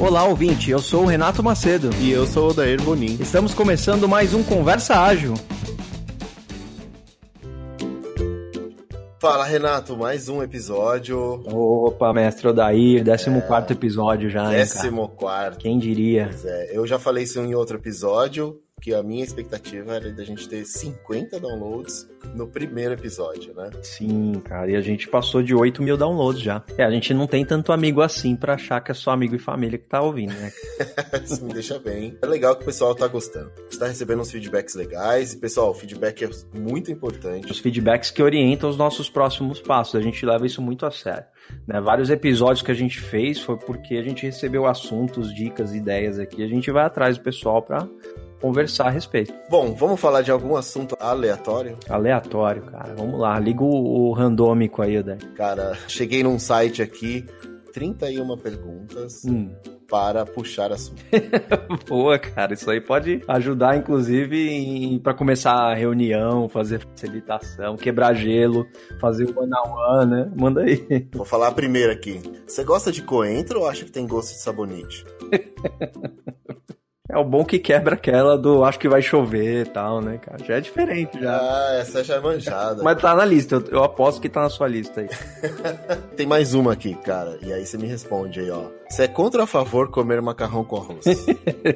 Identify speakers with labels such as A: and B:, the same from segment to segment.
A: Olá, ouvinte. Eu sou o Renato Macedo.
B: E eu sou o Odair Bonin.
A: Estamos começando mais um Conversa Ágil.
B: Fala, Renato, mais um episódio.
A: Opa, mestre Odair, 14 é... episódio já,
B: hein, 14.
A: Quem diria?
B: Pois é, eu já falei isso em outro episódio, que a minha expectativa era da gente ter 50 downloads no primeiro episódio, né?
A: Sim, cara, e a gente passou de 8 mil downloads já. É, a gente não tem tanto amigo assim para achar que é só amigo e família que tá ouvindo, né?
B: Isso me deixa bem. É legal que o pessoal tá gostando. Está recebendo uns feedbacks legais. E, pessoal, o feedback é muito importante.
A: Os feedbacks que orientam os nossos próximos passos. A gente leva isso muito a sério. Né? Vários episódios que a gente fez foi porque a gente recebeu assuntos, dicas, ideias aqui. A gente vai atrás do pessoal para conversar a respeito.
B: Bom, vamos falar de algum assunto aleatório?
A: Aleatório, cara. Vamos lá, liga o, o randômico aí, Dé.
B: Cara, cheguei num site aqui, 31 perguntas. Hum para puxar assunto.
A: Boa, cara, isso aí pode ajudar, inclusive, para começar a reunião, fazer facilitação, quebrar gelo, fazer o one on one, né? Manda aí.
B: Vou falar a primeira aqui. Você gosta de coentro ou acha que tem gosto de sabonete?
A: É o bom que quebra aquela do acho que vai chover e tal, né, cara? Já é diferente já.
B: Ah, essa já é manjada.
A: Mas tá na lista, eu, eu aposto que tá na sua lista aí.
B: Tem mais uma aqui, cara. E aí você me responde aí, ó. Você é contra ou a favor comer macarrão com arroz?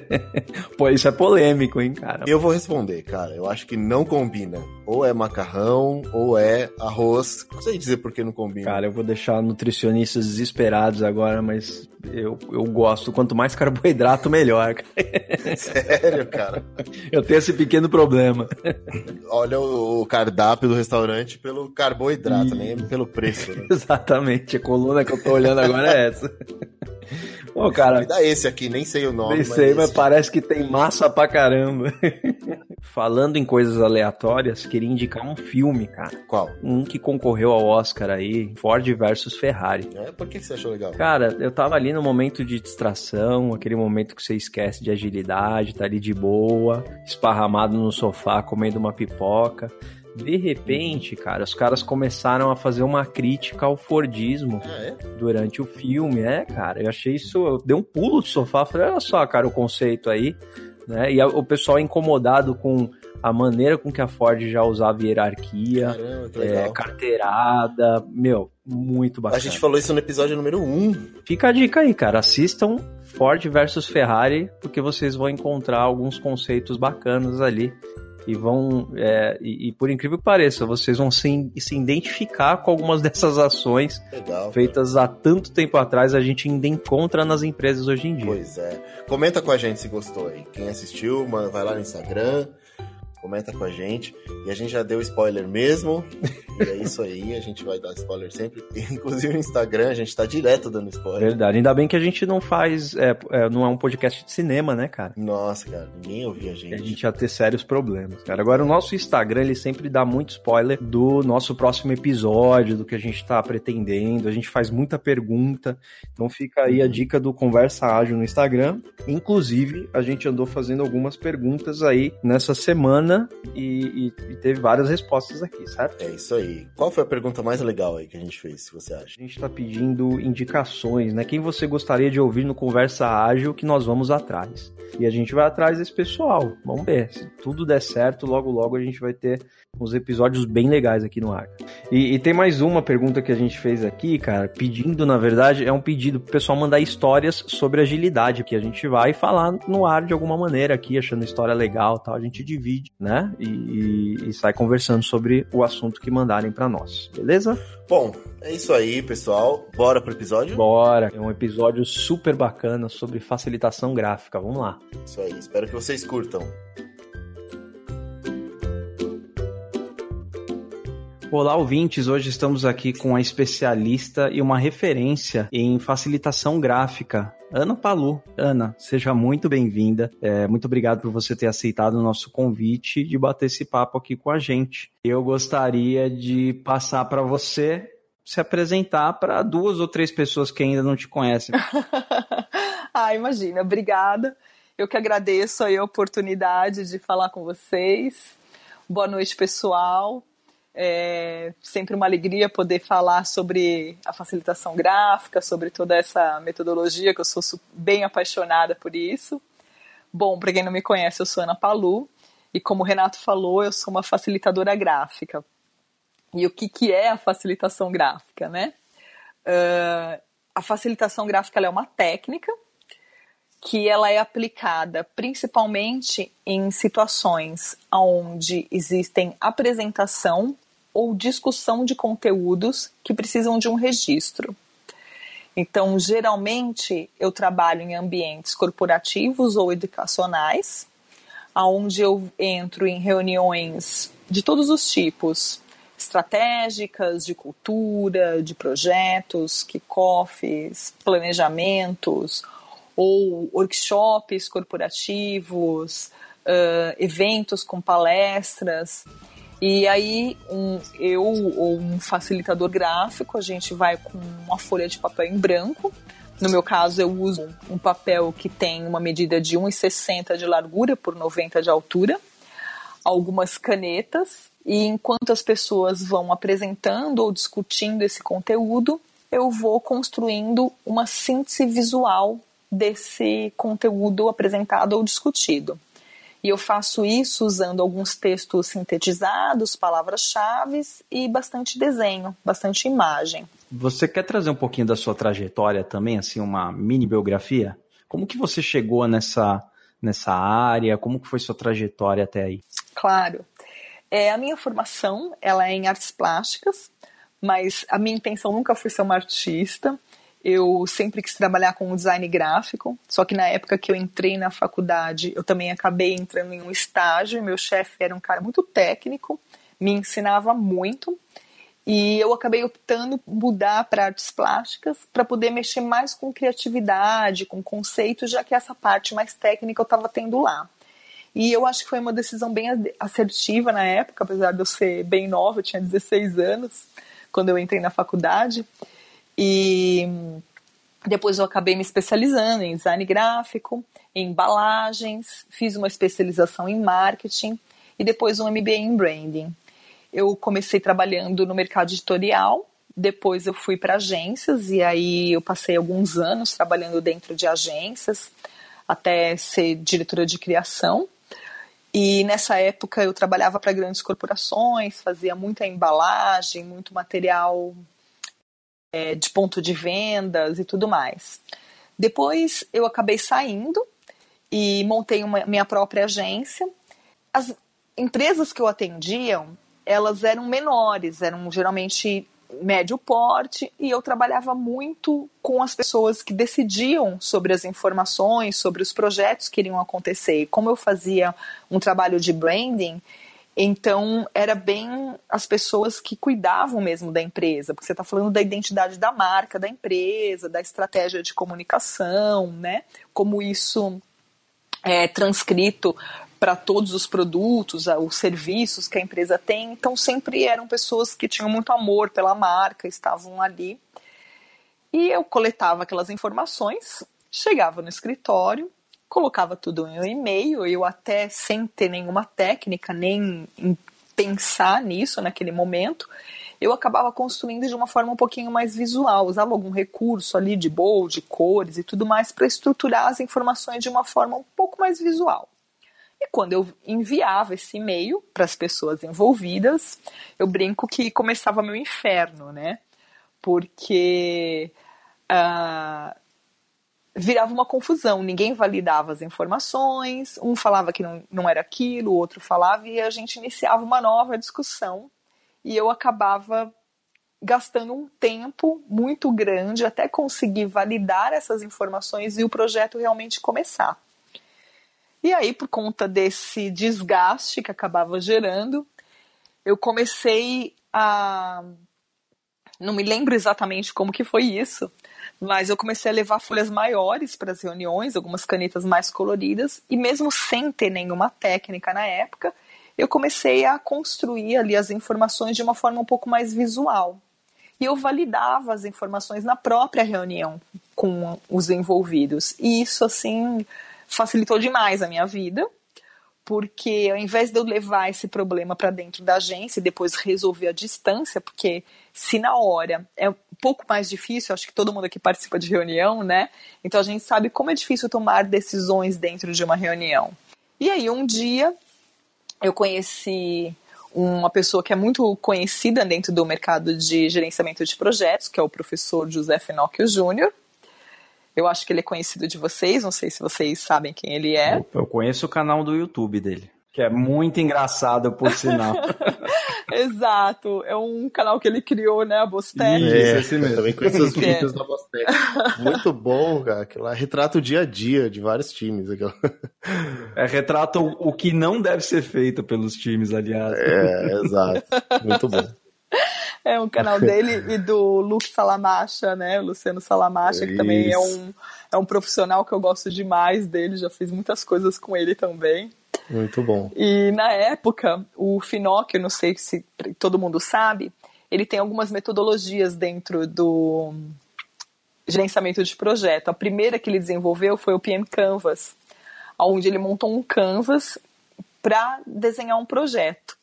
A: Pô, isso é polêmico, hein, cara?
B: Eu vou responder, cara. Eu acho que não combina. Ou é macarrão, ou é arroz. Não sei dizer por que não combina.
A: Cara, eu vou deixar nutricionistas desesperados agora, mas eu, eu gosto. Quanto mais carboidrato, melhor.
B: Sério, cara?
A: Eu tenho esse pequeno problema.
B: Olha o cardápio do restaurante pelo carboidrato, e... nem pelo preço. Né?
A: Exatamente. A coluna que eu tô olhando agora é essa.
B: Pô, cara. Me dá esse aqui, nem sei o nome.
A: Nem sei, mas, mas parece que tem massa pra caramba. Falando em coisas aleatórias, queria indicar um filme, cara.
B: Qual?
A: Um que concorreu ao Oscar aí, Ford versus Ferrari.
B: É, por que você achou legal?
A: Cara, eu tava ali no momento de distração, aquele momento que você esquece de agilidade, tá ali de boa, esparramado no sofá, comendo uma pipoca. De repente, cara, os caras começaram a fazer uma crítica ao Fordismo ah, é? durante o filme. É, cara, eu achei isso. Eu dei um pulo do sofá, falei, olha só, cara, o conceito aí. Né? E o pessoal incomodado com a maneira com que a Ford já usava hierarquia,
B: Caramba, é,
A: carteirada, meu, muito bacana.
B: A gente falou isso no episódio número 1.
A: Fica a dica aí, cara, assistam Ford versus Ferrari, porque vocês vão encontrar alguns conceitos bacanas ali e vão é, e, e, por incrível que pareça vocês vão se, se identificar com algumas dessas ações
B: Legal,
A: feitas há tanto tempo atrás a gente ainda encontra nas empresas hoje em dia.
B: Pois é. Comenta com a gente se gostou aí. Quem assistiu, vai lá no Instagram, comenta com a gente. E a gente já deu spoiler mesmo. é isso aí, a gente vai dar spoiler sempre. Inclusive no Instagram, a gente tá direto dando spoiler.
A: Verdade, ainda bem que a gente não faz. É, é, não é um podcast de cinema, né, cara?
B: Nossa, cara, ninguém ouvia a gente.
A: A gente ia ter sérios problemas, cara. Agora, o nosso Instagram, ele sempre dá muito spoiler do nosso próximo episódio, do que a gente tá pretendendo. A gente faz muita pergunta. Então fica aí a dica do Conversa Ágil no Instagram. Inclusive, a gente andou fazendo algumas perguntas aí nessa semana semana e, e, e, teve várias respostas aqui, certo?
B: É isso aí. Qual foi a pergunta mais legal aí que a gente fez, se você acha?
A: A gente está pedindo indicações, né? Quem você gostaria de ouvir no Conversa Ágil que nós vamos atrás. E a gente vai atrás desse pessoal. Vamos ver. Se tudo der certo, logo logo a gente vai ter uns episódios bem legais aqui no ar. E, e, tem mais uma pergunta que a gente fez aqui, cara, pedindo, na verdade, é um pedido pro pessoal mandar histórias sobre agilidade, que a gente vai falar no ar de alguma maneira aqui, achando história legal tal, a gente divide, né? E, e, e sai conversando sobre o assunto que mandarem para nós, beleza?
B: Bom, é isso aí, pessoal. Bora pro episódio?
A: Bora. É um episódio super bacana sobre facilitação gráfica. Vamos lá.
B: Isso aí. Espero que vocês curtam.
A: Olá, ouvintes! Hoje estamos aqui com a especialista e uma referência em facilitação gráfica, Ana Palu. Ana, seja muito bem-vinda. É, muito obrigado por você ter aceitado o nosso convite de bater esse papo aqui com a gente. Eu gostaria de passar para você se apresentar para duas ou três pessoas que ainda não te conhecem.
C: ah, imagina. Obrigada. Eu que agradeço a oportunidade de falar com vocês. Boa noite, pessoal. É sempre uma alegria poder falar sobre a facilitação gráfica, sobre toda essa metodologia, que eu sou bem apaixonada por isso. Bom, para quem não me conhece, eu sou Ana Palu, e como o Renato falou, eu sou uma facilitadora gráfica. E o que, que é a facilitação gráfica, né? Uh, a facilitação gráfica é uma técnica que ela é aplicada principalmente em situações onde existem apresentação ou discussão de conteúdos que precisam de um registro. Então, geralmente, eu trabalho em ambientes corporativos ou educacionais, onde eu entro em reuniões de todos os tipos, estratégicas, de cultura, de projetos, kickoffs, planejamentos, ou workshops corporativos, uh, eventos com palestras. E aí, um, eu ou um facilitador gráfico, a gente vai com uma folha de papel em branco. No meu caso, eu uso um papel que tem uma medida de 1,60 de largura por 90 de altura, algumas canetas, e enquanto as pessoas vão apresentando ou discutindo esse conteúdo, eu vou construindo uma síntese visual desse conteúdo apresentado ou discutido. E eu faço isso usando alguns textos sintetizados, palavras-chave e bastante desenho, bastante imagem.
A: Você quer trazer um pouquinho da sua trajetória também, assim, uma mini biografia? Como que você chegou nessa, nessa área? Como que foi sua trajetória até aí?
C: Claro. É, a minha formação ela é em artes plásticas, mas a minha intenção nunca foi ser uma artista eu sempre quis trabalhar com design gráfico, só que na época que eu entrei na faculdade, eu também acabei entrando em um estágio, meu chefe era um cara muito técnico, me ensinava muito, e eu acabei optando mudar para artes plásticas para poder mexer mais com criatividade, com conceitos, já que essa parte mais técnica eu estava tendo lá. E eu acho que foi uma decisão bem assertiva na época, apesar de eu ser bem nova, eu tinha 16 anos quando eu entrei na faculdade. E depois eu acabei me especializando em design gráfico, em embalagens, fiz uma especialização em marketing e depois um MBA em branding. Eu comecei trabalhando no mercado editorial, depois eu fui para agências e aí eu passei alguns anos trabalhando dentro de agências até ser diretora de criação. E nessa época eu trabalhava para grandes corporações, fazia muita embalagem, muito material é, de ponto de vendas e tudo mais. Depois eu acabei saindo e montei uma minha própria agência. As empresas que eu atendia, elas eram menores, eram geralmente médio porte e eu trabalhava muito com as pessoas que decidiam sobre as informações, sobre os projetos que iriam acontecer. Como eu fazia um trabalho de branding, então, era bem as pessoas que cuidavam mesmo da empresa, porque você está falando da identidade da marca da empresa, da estratégia de comunicação, né? Como isso é transcrito para todos os produtos, os serviços que a empresa tem. Então, sempre eram pessoas que tinham muito amor pela marca, estavam ali. E eu coletava aquelas informações, chegava no escritório, colocava tudo em um e-mail, eu até sem ter nenhuma técnica, nem pensar nisso naquele momento, eu acabava construindo de uma forma um pouquinho mais visual, usava algum recurso ali de bold, de cores e tudo mais para estruturar as informações de uma forma um pouco mais visual. E quando eu enviava esse e-mail para as pessoas envolvidas, eu brinco que começava meu inferno, né? Porque uh, virava uma confusão, ninguém validava as informações, um falava que não, não era aquilo, o outro falava, e a gente iniciava uma nova discussão, e eu acabava gastando um tempo muito grande até conseguir validar essas informações e o projeto realmente começar. E aí, por conta desse desgaste que acabava gerando, eu comecei a. Não me lembro exatamente como que foi isso, mas eu comecei a levar folhas maiores para as reuniões, algumas canetas mais coloridas, e mesmo sem ter nenhuma técnica na época, eu comecei a construir ali as informações de uma forma um pouco mais visual. E eu validava as informações na própria reunião com os envolvidos. E isso, assim, facilitou demais a minha vida, porque ao invés de eu levar esse problema para dentro da agência e depois resolver a distância, porque se na hora é um pouco mais difícil, acho que todo mundo aqui participa de reunião, né? Então a gente sabe como é difícil tomar decisões dentro de uma reunião. E aí um dia eu conheci uma pessoa que é muito conhecida dentro do mercado de gerenciamento de projetos, que é o professor José Finocchio Júnior. Eu acho que ele é conhecido de vocês, não sei se vocês sabem quem ele é.
A: Eu conheço o canal do YouTube dele, que é muito engraçado, por sinal.
C: Exato, é um canal que ele criou, né, a Bostec.
B: É, esse mesmo. também conheço os vídeos da Bostec. Muito bom, cara, aquilo lá retrata o dia a dia de vários times. Aquilo.
A: É, retrata o, o que não deve ser feito pelos times, aliás.
B: É, exato, muito bom.
C: É um canal dele e do Luke Salamacha, né? Luciano Salamacha, que também é um, é um profissional que eu gosto demais dele, já fiz muitas coisas com ele também.
B: Muito bom.
C: E na época, o Finocchio, não sei se todo mundo sabe, ele tem algumas metodologias dentro do gerenciamento de projeto. A primeira que ele desenvolveu foi o PM Canvas, onde ele montou um canvas para desenhar um projeto.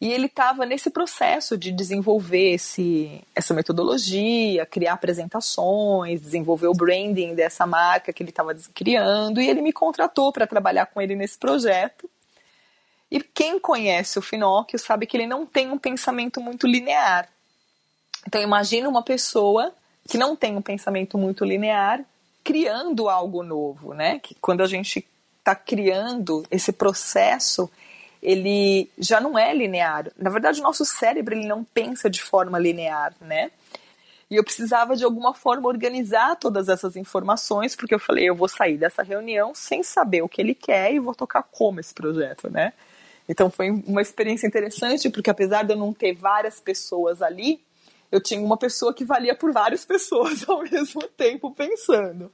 C: E ele estava nesse processo de desenvolver esse, essa metodologia, criar apresentações, desenvolver o branding dessa marca que ele estava criando, e ele me contratou para trabalhar com ele nesse projeto. E quem conhece o Finóquio sabe que ele não tem um pensamento muito linear. Então imagina uma pessoa que não tem um pensamento muito linear criando algo novo, né? Que quando a gente está criando esse processo, ele já não é linear. Na verdade, o nosso cérebro ele não pensa de forma linear, né? E eu precisava de alguma forma organizar todas essas informações, porque eu falei, eu vou sair dessa reunião sem saber o que ele quer e vou tocar como esse projeto, né? Então foi uma experiência interessante, porque apesar de eu não ter várias pessoas ali, eu tinha uma pessoa que valia por várias pessoas ao mesmo tempo pensando.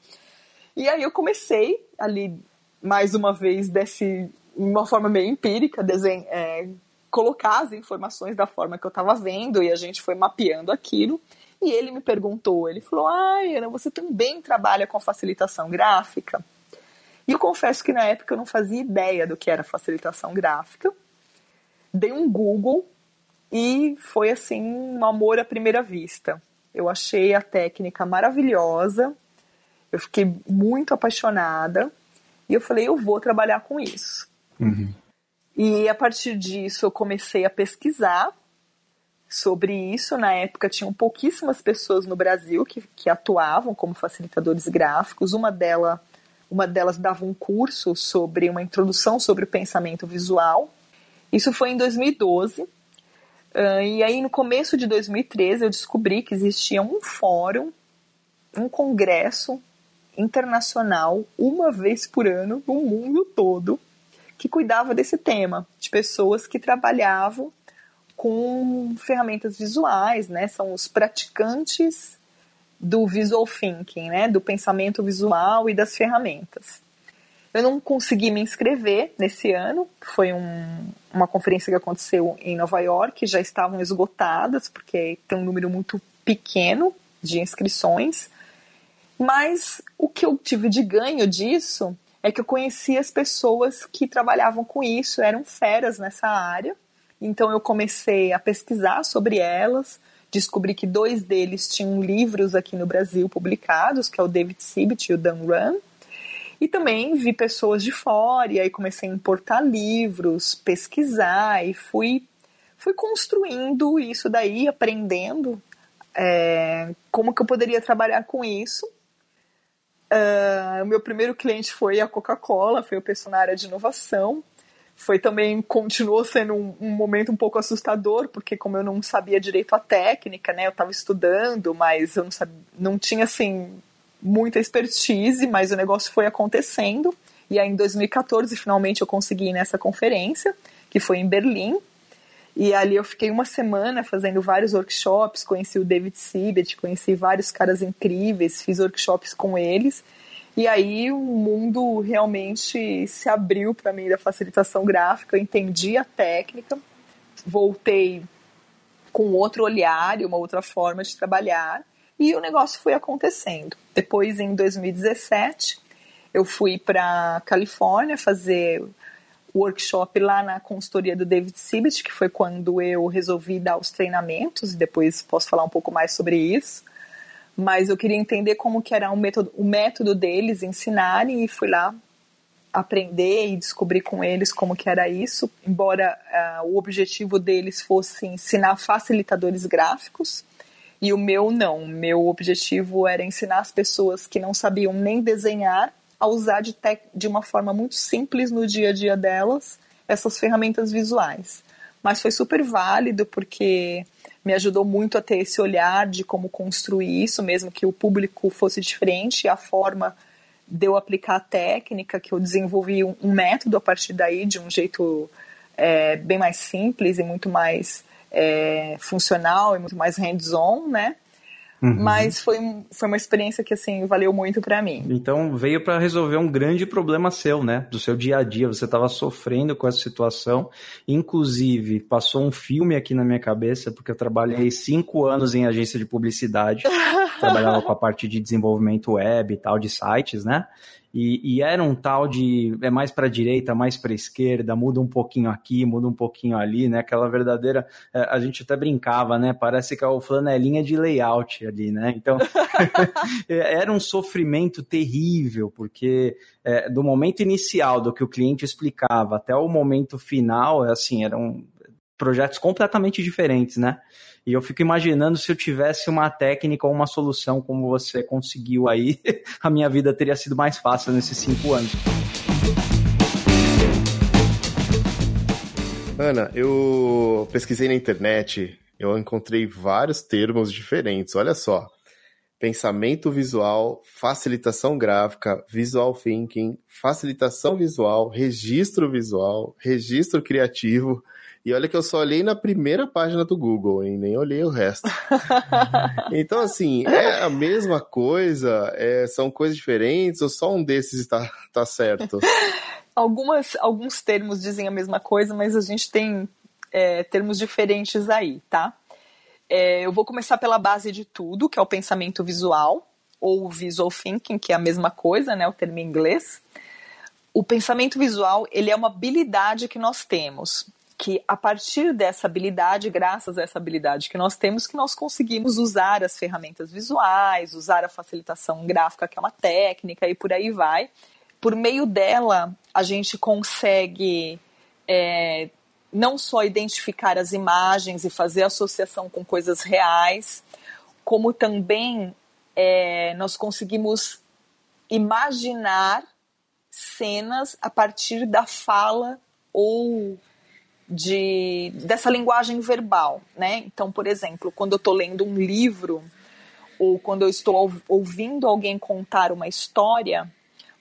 C: E aí eu comecei ali mais uma vez desse uma forma meio empírica, desenho, é, colocar as informações da forma que eu estava vendo e a gente foi mapeando aquilo. E ele me perguntou, ele falou, ai, Ana, você também trabalha com facilitação gráfica? E eu confesso que na época eu não fazia ideia do que era facilitação gráfica. Dei um Google e foi assim um amor à primeira vista. Eu achei a técnica maravilhosa, eu fiquei muito apaixonada e eu falei, eu vou trabalhar com isso. Uhum. E a partir disso eu comecei a pesquisar sobre isso. Na época tinham pouquíssimas pessoas no Brasil que, que atuavam como facilitadores gráficos. Uma, dela, uma delas dava um curso sobre uma introdução sobre o pensamento visual. Isso foi em 2012. Uh, e aí, no começo de 2013, eu descobri que existia um fórum, um congresso internacional, uma vez por ano, no mundo todo, que cuidava desse tema, de pessoas que trabalhavam com ferramentas visuais, né? São os praticantes do visual thinking, né? Do pensamento visual e das ferramentas. Eu não consegui me inscrever nesse ano, foi um, uma conferência que aconteceu em Nova York, já estavam esgotadas, porque tem um número muito pequeno de inscrições. Mas o que eu tive de ganho disso é que eu conheci as pessoas que trabalhavam com isso, eram feras nessa área. Então eu comecei a pesquisar sobre elas, descobri que dois deles tinham livros aqui no Brasil publicados, que é o David Sibit e o Dan Run. E também vi pessoas de fora, e aí comecei a importar livros, pesquisar, e fui, fui construindo isso daí, aprendendo é, como que eu poderia trabalhar com isso. Uh, o meu primeiro cliente foi a Coca-Cola, foi o pessoal na área de inovação. Foi também, continuou sendo um, um, momento um pouco assustador, porque como eu não sabia direito a técnica, né, eu estava estudando, mas eu não, sabia, não tinha, assim, muita expertise, mas o negócio foi acontecendo. E aí, em 2014, finalmente, eu consegui ir nessa conferência, que foi em Berlim, e ali eu fiquei uma semana fazendo vários workshops, conheci o David Sibet, conheci vários caras incríveis, fiz workshops com eles. E aí o mundo realmente se abriu para mim da facilitação gráfica, eu entendi a técnica, voltei com outro olhar e uma outra forma de trabalhar, e o negócio foi acontecendo. Depois, em 2017, eu fui para Califórnia fazer workshop lá na consultoria do David Sibit, que foi quando eu resolvi dar os treinamentos, e depois posso falar um pouco mais sobre isso. Mas eu queria entender como que era o método, o método deles ensinarem e fui lá aprender e descobrir com eles como que era isso, embora uh, o objetivo deles fosse ensinar facilitadores gráficos, e o meu não. Meu objetivo era ensinar as pessoas que não sabiam nem desenhar a usar de, de uma forma muito simples no dia a dia delas essas ferramentas visuais. Mas foi super válido porque me ajudou muito a ter esse olhar de como construir isso, mesmo que o público fosse diferente, a forma de eu aplicar a técnica, que eu desenvolvi um, um método a partir daí, de um jeito é, bem mais simples e muito mais é, funcional e muito mais hands-on, né? Uhum. Mas foi, foi uma experiência que, assim, valeu muito para mim.
A: Então, veio para resolver um grande problema seu, né? Do seu dia a dia. Você estava sofrendo com essa situação. Inclusive, passou um filme aqui na minha cabeça, porque eu trabalhei cinco anos em agência de publicidade. trabalhava com a parte de desenvolvimento web e tal, de sites, né? E, e, era um tal de é mais para direita, mais para esquerda, muda um pouquinho aqui, muda um pouquinho ali, né? Aquela verdadeira, é, a gente até brincava, né? Parece que é o flanelinha de layout ali, né? Então é, era um sofrimento terrível, porque é, do momento inicial do que o cliente explicava até o momento final, assim, eram projetos completamente diferentes, né? E eu fico imaginando se eu tivesse uma técnica ou uma solução como você conseguiu aí, a minha vida teria sido mais fácil nesses cinco anos.
B: Ana, eu pesquisei na internet, eu encontrei vários termos diferentes. Olha só. Pensamento visual, facilitação gráfica, visual thinking, facilitação visual, registro visual, registro criativo, e olha que eu só olhei na primeira página do Google, hein? Nem olhei o resto. então, assim, é a mesma coisa? É, são coisas diferentes ou só um desses está tá certo?
C: Algumas, alguns termos dizem a mesma coisa, mas a gente tem é, termos diferentes aí, tá? É, eu vou começar pela base de tudo, que é o pensamento visual, ou visual thinking, que é a mesma coisa, né? O termo em inglês. O pensamento visual, ele é uma habilidade que nós temos que a partir dessa habilidade, graças a essa habilidade que nós temos, que nós conseguimos usar as ferramentas visuais, usar a facilitação gráfica, que é uma técnica, e por aí vai. Por meio dela, a gente consegue é, não só identificar as imagens e fazer associação com coisas reais, como também é, nós conseguimos imaginar cenas a partir da fala ou de dessa linguagem verbal, né? Então, por exemplo, quando eu estou lendo um livro ou quando eu estou ouvindo alguém contar uma história,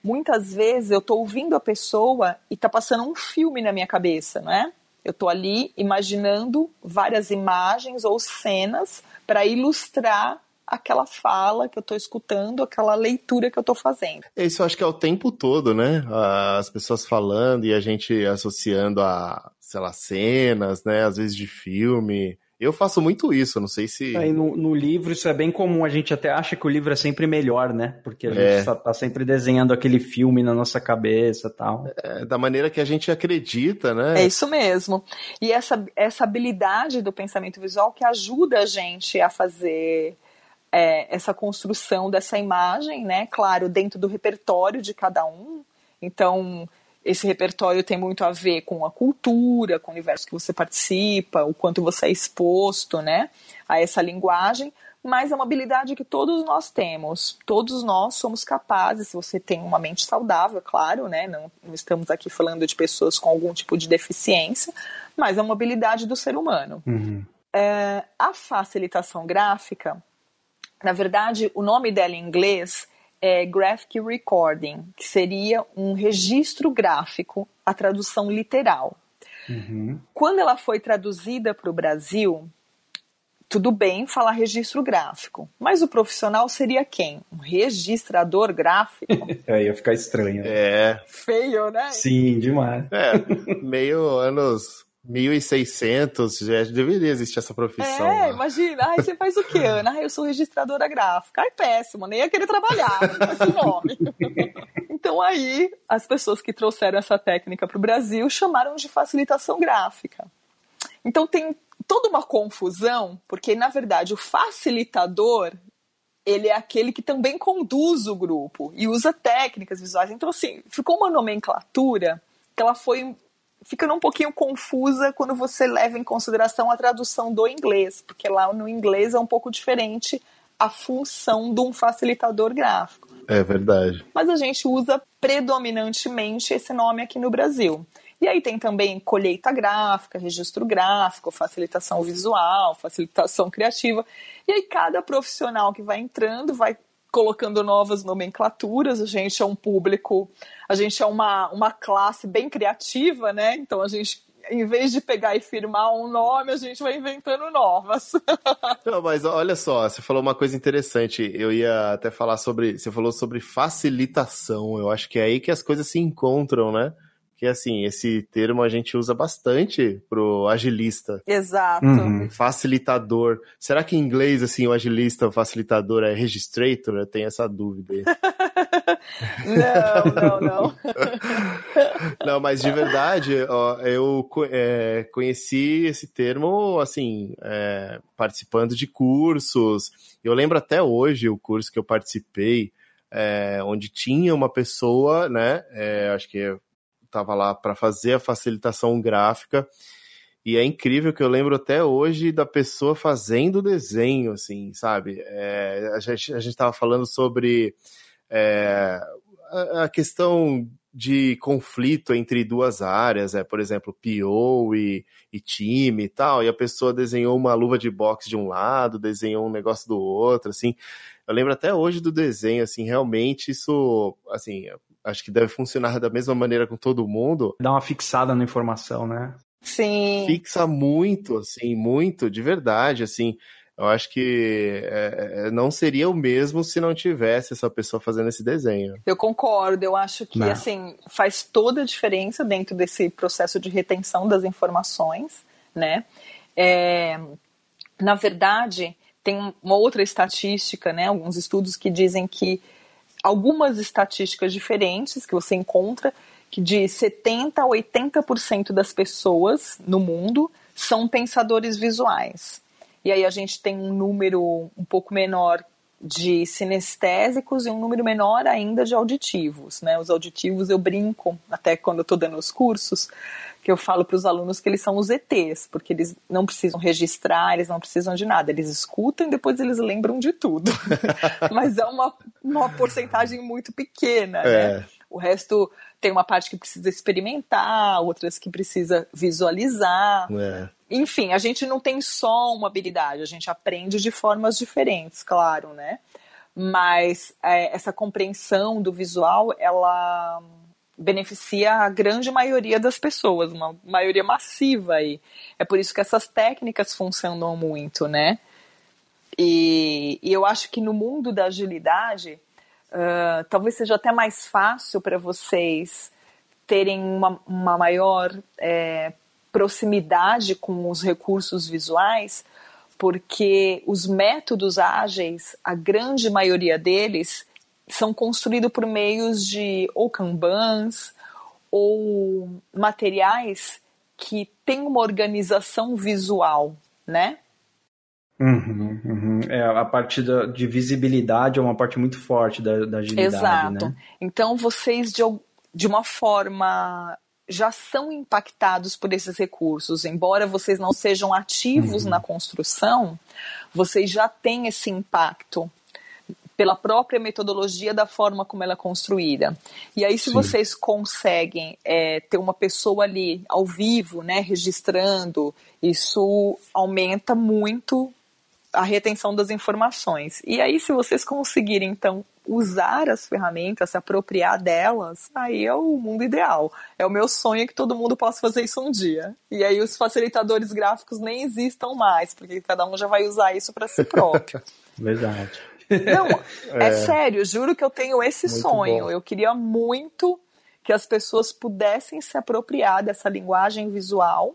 C: muitas vezes eu estou ouvindo a pessoa e está passando um filme na minha cabeça, né? Eu estou ali imaginando várias imagens ou cenas para ilustrar aquela fala que eu estou escutando, aquela leitura que eu estou fazendo.
B: Isso eu acho que é o tempo todo, né? As pessoas falando e a gente associando a, sei lá, cenas, né? Às vezes de filme. Eu faço muito isso, não sei se.
A: Aí no, no, livro isso é bem comum, a gente até acha que o livro é sempre melhor, né? Porque a gente é. tá sempre desenhando aquele filme na nossa cabeça tal.
B: É, da maneira que a gente acredita, né?
C: É isso mesmo. E essa, essa habilidade do pensamento visual que ajuda a gente a fazer é, essa construção dessa imagem, né? Claro, dentro do repertório de cada um. Então, esse repertório tem muito a ver com a cultura, com o universo que você participa, o quanto você é exposto, né? A essa linguagem. Mas é uma habilidade que todos nós temos. Todos nós somos capazes, se você tem uma mente saudável, claro, né? Não, não estamos aqui falando de pessoas com algum tipo de deficiência, mas é uma habilidade do ser humano. Uhum. É, a facilitação gráfica na verdade, o nome dela em inglês é Graphic Recording, que seria um registro gráfico, a tradução literal. Uhum. Quando ela foi traduzida para o Brasil, tudo bem falar registro gráfico, mas o profissional seria quem? Um registrador gráfico?
A: é, ia ficar estranho.
B: É.
C: Feio, né?
A: Sim, demais.
B: É, meio anos 1600, já deveria existir essa profissão.
C: É, lá. imagina. Ai, você faz o quê, Ana? Ai, eu sou registradora gráfica. Ai, péssimo, nem ia querer trabalhar com esse nome. Então aí as pessoas que trouxeram essa técnica para o Brasil chamaram de facilitação gráfica. Então tem toda uma confusão, porque na verdade o facilitador ele é aquele que também conduz o grupo e usa técnicas visuais. Então assim, ficou uma nomenclatura que ela foi ficando um pouquinho confusa quando você leva em consideração a tradução do inglês, porque lá no inglês é um pouco diferente a função de um facilitador gráfico.
B: É verdade.
C: Mas a gente usa predominantemente esse nome aqui no Brasil. E aí tem também colheita gráfica, registro gráfico, facilitação visual, facilitação criativa. E aí cada profissional que vai entrando vai colocando novas nomenclaturas. A gente é um público, a gente é uma, uma classe bem criativa, né? Então a gente em vez de pegar e firmar um nome, a gente vai inventando novas.
B: Não, mas olha só, você falou uma coisa interessante. Eu ia até falar sobre. Você falou sobre facilitação. Eu acho que é aí que as coisas se encontram, né? Que assim, esse termo a gente usa bastante pro agilista.
C: Exato.
B: Uhum. Facilitador. Será que em inglês, assim, o agilista, o facilitador é registrator? Eu tenho essa dúvida aí.
C: não, não, não.
B: não, mas de verdade, ó, eu é, conheci esse termo, assim, é, participando de cursos. Eu lembro até hoje o curso que eu participei, é, onde tinha uma pessoa, né? É, acho que estava lá para fazer a facilitação gráfica. E é incrível que eu lembro até hoje da pessoa fazendo o desenho, assim, sabe? É, a gente a estava falando sobre é, a, a questão de conflito entre duas áreas, é, por exemplo, PO e, e, time e tal, e a pessoa desenhou uma luva de boxe de um lado, desenhou um negócio do outro, assim. Eu lembro até hoje do desenho, assim, realmente isso, assim, acho que deve funcionar da mesma maneira com todo mundo.
A: Dá uma fixada na informação, né?
C: Sim.
B: Fixa muito, assim, muito, de verdade, assim. Eu acho que é, é, não seria o mesmo se não tivesse essa pessoa fazendo esse desenho.
C: Eu concordo, eu acho que, não. assim, faz toda a diferença dentro desse processo de retenção das informações, né? É, na verdade, tem uma outra estatística, né? Alguns estudos que dizem que algumas estatísticas diferentes que você encontra, que de 70% a 80% das pessoas no mundo são pensadores visuais. E aí a gente tem um número um pouco menor de sinestésicos e um número menor ainda de auditivos. Né? Os auditivos eu brinco, até quando eu estou dando os cursos, que eu falo para os alunos que eles são os ETs, porque eles não precisam registrar, eles não precisam de nada, eles escutam e depois eles lembram de tudo. Mas é uma, uma porcentagem muito pequena, né? é. né? O resto tem uma parte que precisa experimentar, outras que precisa visualizar. É. Enfim, a gente não tem só uma habilidade, a gente aprende de formas diferentes, claro, né? Mas é, essa compreensão do visual, ela beneficia a grande maioria das pessoas, uma maioria massiva aí. É por isso que essas técnicas funcionam muito, né? E, e eu acho que no mundo da agilidade, uh, talvez seja até mais fácil para vocês terem uma, uma maior é, proximidade com os recursos visuais, porque os métodos ágeis, a grande maioria deles, são construídos por meios de ou kanbans ou materiais que têm uma organização visual, né?
A: Uhum, uhum. É, a parte da, de visibilidade é uma parte muito forte da, da agilidade,
C: Exato.
A: Né?
C: Então vocês de, de uma forma já são impactados por esses recursos, embora vocês não sejam ativos uhum. na construção, vocês já têm esse impacto pela própria metodologia da forma como ela é construída. E aí, se Sim. vocês conseguem é, ter uma pessoa ali ao vivo, né, registrando, isso aumenta muito a retenção das informações. E aí, se vocês conseguirem, então, usar as ferramentas, se apropriar delas, aí é o mundo ideal. É o meu sonho que todo mundo possa fazer isso um dia. E aí os facilitadores gráficos nem existam mais, porque cada um já vai usar isso para si próprio.
A: Verdade.
C: Não, é, é sério, juro que eu tenho esse muito sonho. Bom. Eu queria muito que as pessoas pudessem se apropriar dessa linguagem visual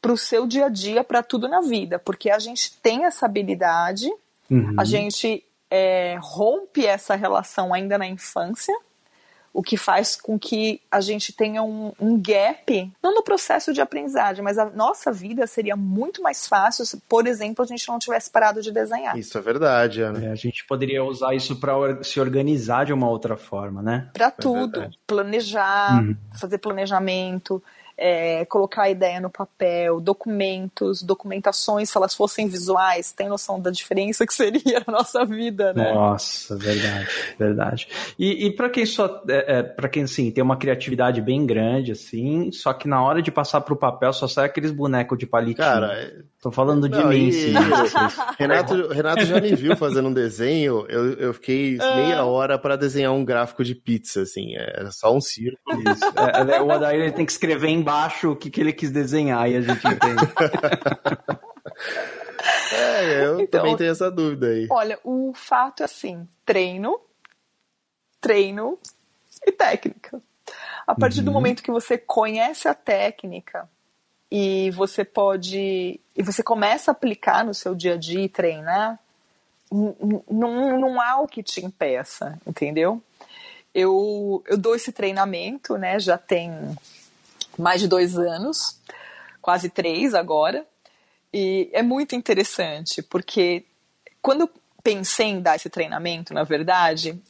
C: para o seu dia a dia, para tudo na vida, porque a gente tem essa habilidade, uhum. a gente é, rompe essa relação ainda na infância, o que faz com que a gente tenha um, um, gap, não no processo de aprendizagem, mas a nossa vida seria muito mais fácil se, por exemplo, a gente não tivesse parado de desenhar.
B: Isso é verdade, Ana.
A: É, a gente poderia usar isso para se organizar de uma outra forma, né?
C: Para é tudo. É planejar, uhum. fazer planejamento é, colocar a ideia no papel, documentos, documentações, se elas fossem visuais, tem noção da diferença que seria a nossa vida, né?
A: Nossa, verdade, verdade. E, e para quem só, é, é para quem assim tem uma criatividade bem grande assim, só que na hora de passar pro papel só sai aqueles bonecos de palitinho. Cara, é Tô falando de não, mim, sim.
B: Renato, Renato já me viu fazendo um desenho. Eu, eu fiquei meia hora para desenhar um gráfico de pizza, assim. Era só um círculo.
A: Isso. É, é, o Adair ele tem que escrever embaixo o que, que ele quis desenhar e a gente entende.
B: é, eu então, também tenho essa dúvida aí.
C: Olha, o fato é assim: treino, treino e técnica. A partir uhum. do momento que você conhece a técnica, e você pode e você começa a aplicar no seu dia a dia e treinar, não, não há o que te impeça, entendeu? Eu, eu dou esse treinamento, né? Já tem mais de dois anos, quase três agora, e é muito interessante porque quando eu pensei em dar esse treinamento, na verdade,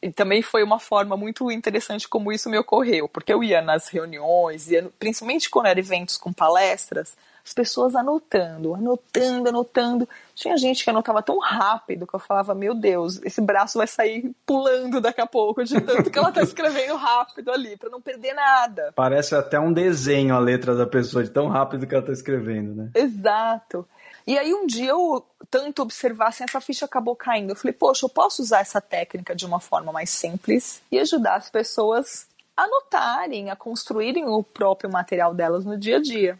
C: e também foi uma forma muito interessante como isso me ocorreu, porque eu ia nas reuniões, ia, principalmente quando eram eventos com palestras, as pessoas anotando, anotando, anotando. Tinha gente que anotava tão rápido que eu falava: Meu Deus, esse braço vai sair pulando daqui a pouco, de tanto que ela está escrevendo rápido ali, para não perder nada.
A: Parece até um desenho a letra da pessoa, de tão rápido que ela está escrevendo, né?
C: Exato. E aí um dia eu tanto observar assim, essa ficha acabou caindo. Eu falei, poxa, eu posso usar essa técnica de uma forma mais simples e ajudar as pessoas a anotarem, a construírem o próprio material delas no dia a dia.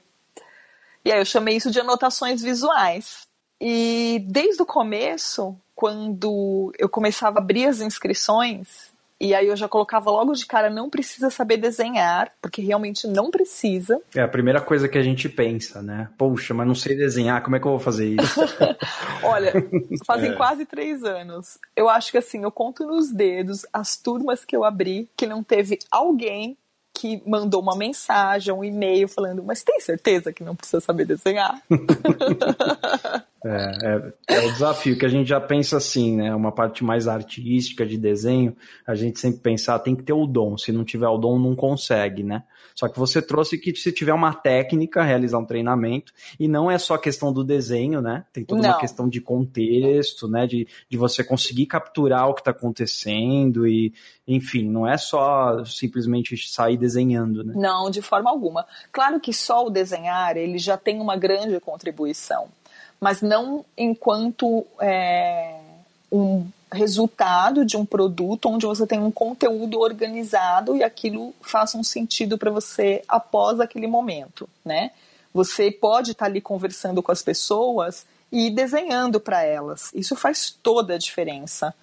C: E aí eu chamei isso de anotações visuais. E desde o começo, quando eu começava a abrir as inscrições, e aí eu já colocava logo de cara, não precisa saber desenhar, porque realmente não precisa.
A: É a primeira coisa que a gente pensa, né? Poxa, mas não sei desenhar, como é que eu vou fazer isso?
C: Olha, fazem é. quase três anos. Eu acho que assim, eu conto nos dedos as turmas que eu abri que não teve alguém que mandou uma mensagem, um e-mail falando, mas tem certeza que não precisa saber desenhar?
A: É, é, é, o desafio que a gente já pensa assim, né? Uma parte mais artística de desenho, a gente sempre pensa, ah, tem que ter o dom. Se não tiver o dom, não consegue, né? Só que você trouxe que se tiver uma técnica, realizar um treinamento, e não é só questão do desenho, né? Tem toda não. uma questão de contexto, né? De, de você conseguir capturar o que está acontecendo e, enfim, não é só simplesmente sair desenhando, né?
C: Não, de forma alguma. Claro que só o desenhar, ele já tem uma grande contribuição mas não enquanto é, um resultado de um produto onde você tem um conteúdo organizado e aquilo faça um sentido para você após aquele momento, né? Você pode estar tá ali conversando com as pessoas e desenhando para elas. Isso faz toda a diferença.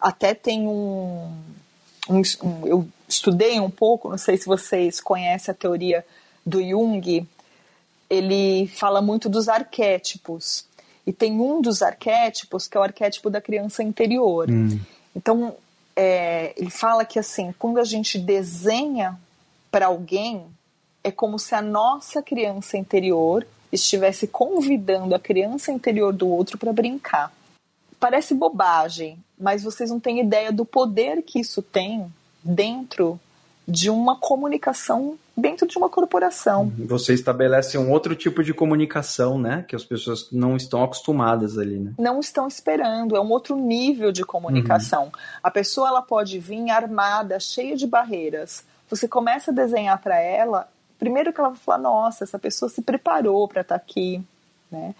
C: Até tem um, um, um, eu estudei um pouco, não sei se vocês conhecem a teoria do Jung, ele fala muito dos arquétipos. E tem um dos arquétipos que é o arquétipo da criança interior. Hum. Então, é, ele fala que assim, quando a gente desenha para alguém, é como se a nossa criança interior estivesse convidando a criança interior do outro para brincar. Parece bobagem, mas vocês não têm ideia do poder que isso tem dentro de uma comunicação dentro de uma corporação.
A: Você estabelece um outro tipo de comunicação, né? Que as pessoas não estão acostumadas ali, né?
C: Não estão esperando, é um outro nível de comunicação. Uhum. A pessoa ela pode vir armada, cheia de barreiras. Você começa a desenhar para ela, primeiro que ela vai falar, nossa, essa pessoa se preparou para estar tá aqui, né?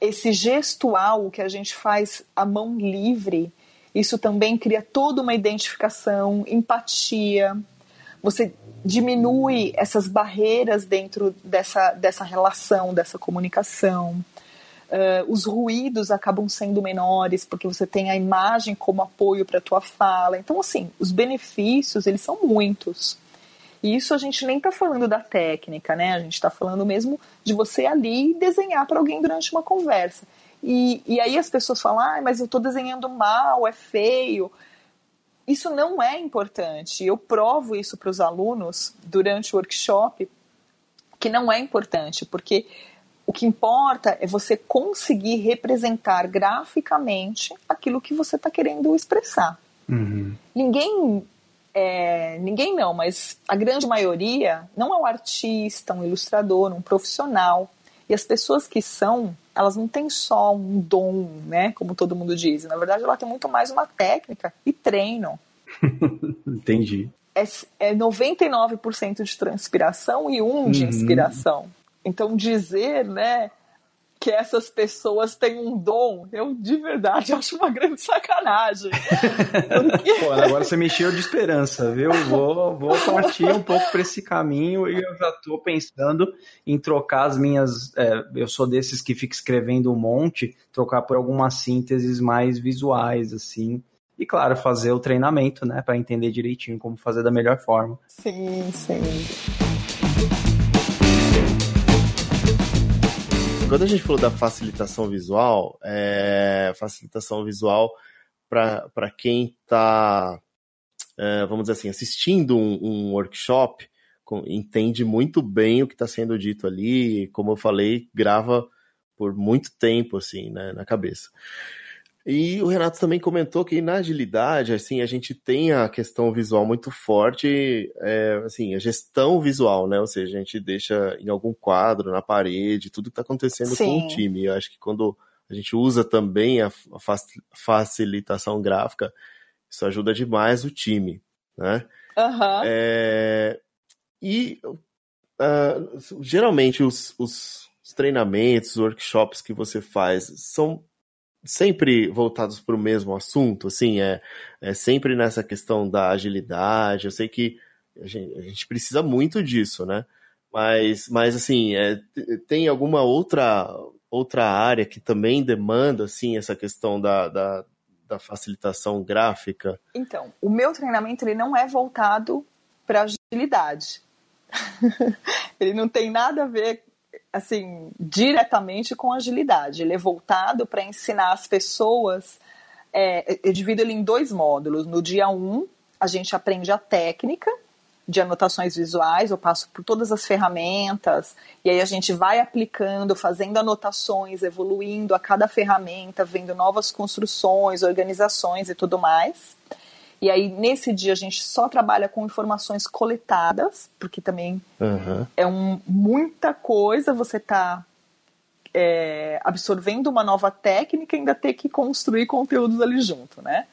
C: Esse gestual que a gente faz a mão livre, isso também cria toda uma identificação, empatia, você diminui essas barreiras dentro dessa, dessa relação, dessa comunicação. Uh, os ruídos acabam sendo menores porque você tem a imagem como apoio para a tua fala. Então, assim, os benefícios eles são muitos. E isso a gente nem está falando da técnica, né? A gente está falando mesmo de você ali desenhar para alguém durante uma conversa. E, e aí as pessoas falam, ah, mas eu estou desenhando mal, é feio isso não é importante. Eu provo isso para os alunos durante o workshop que não é importante, porque o que importa é você conseguir representar graficamente aquilo que você está querendo expressar. Uhum. Ninguém, é, ninguém não, mas a grande maioria não é um artista, um ilustrador, um profissional. E as pessoas que são, elas não têm só um dom, né? Como todo mundo diz. Na verdade, ela tem muito mais uma técnica e treino.
A: Entendi.
C: É, é 99% de transpiração e um de uhum. inspiração. Então dizer, né, que essas pessoas têm um dom, eu de verdade acho uma grande sacanagem.
A: Porque... Pô, agora você me encheu de esperança, viu? Vou, vou partir um pouco para esse caminho e eu já estou pensando em trocar as minhas. É, eu sou desses que fica escrevendo um monte, trocar por algumas sínteses mais visuais, assim. E claro, fazer o treinamento, né, para entender direitinho como fazer da melhor forma.
C: Sim, sim.
B: Quando a gente falou da facilitação visual, é, facilitação visual para quem está, é, vamos dizer assim, assistindo um, um workshop, com, entende muito bem o que está sendo dito ali, como eu falei, grava por muito tempo assim, né, na cabeça. E o Renato também comentou que na agilidade, assim, a gente tem a questão visual muito forte, é, assim, a gestão visual, né? Ou seja, a gente deixa em algum quadro, na parede, tudo que está acontecendo Sim. com o time. Eu acho que quando a gente usa também a facilitação gráfica, isso ajuda demais o time, né?
C: Uhum.
B: É, e uh, geralmente os, os, os treinamentos, os workshops que você faz são sempre voltados para o mesmo assunto, assim, é, é sempre nessa questão da agilidade. Eu sei que a gente, a gente precisa muito disso, né? Mas, mas assim, é, tem alguma outra outra área que também demanda assim essa questão da, da, da facilitação gráfica?
C: Então, o meu treinamento ele não é voltado para agilidade. ele não tem nada a ver assim, diretamente com agilidade. Ele é voltado para ensinar as pessoas. É, eu divido ele em dois módulos. No dia 1, um, a gente aprende a técnica de anotações visuais, eu passo por todas as ferramentas, e aí a gente vai aplicando, fazendo anotações, evoluindo a cada ferramenta, vendo novas construções, organizações e tudo mais. E aí, nesse dia, a gente só trabalha com informações coletadas, porque também uhum. é um, muita coisa você está é, absorvendo uma nova técnica e ainda ter que construir conteúdos ali junto, né?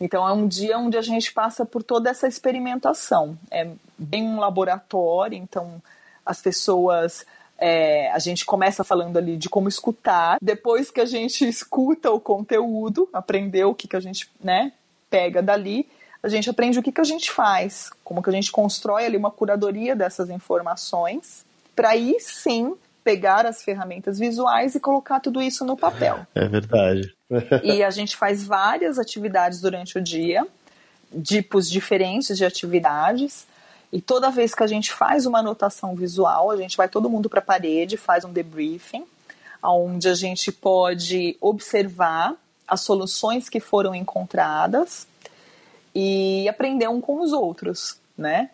C: Então é um dia onde a gente passa por toda essa experimentação. É bem um laboratório, então as pessoas. É, a gente começa falando ali de como escutar. Depois que a gente escuta o conteúdo, aprendeu o que, que a gente né, pega dali, a gente aprende o que, que a gente faz, como que a gente constrói ali uma curadoria dessas informações, para aí sim pegar as ferramentas visuais e colocar tudo isso no papel.
B: É verdade.
C: e a gente faz várias atividades durante o dia, tipos diferentes de atividades. E toda vez que a gente faz uma anotação visual, a gente vai todo mundo para a parede, faz um debriefing, onde a gente pode observar as soluções que foram encontradas e aprender um com os outros, né?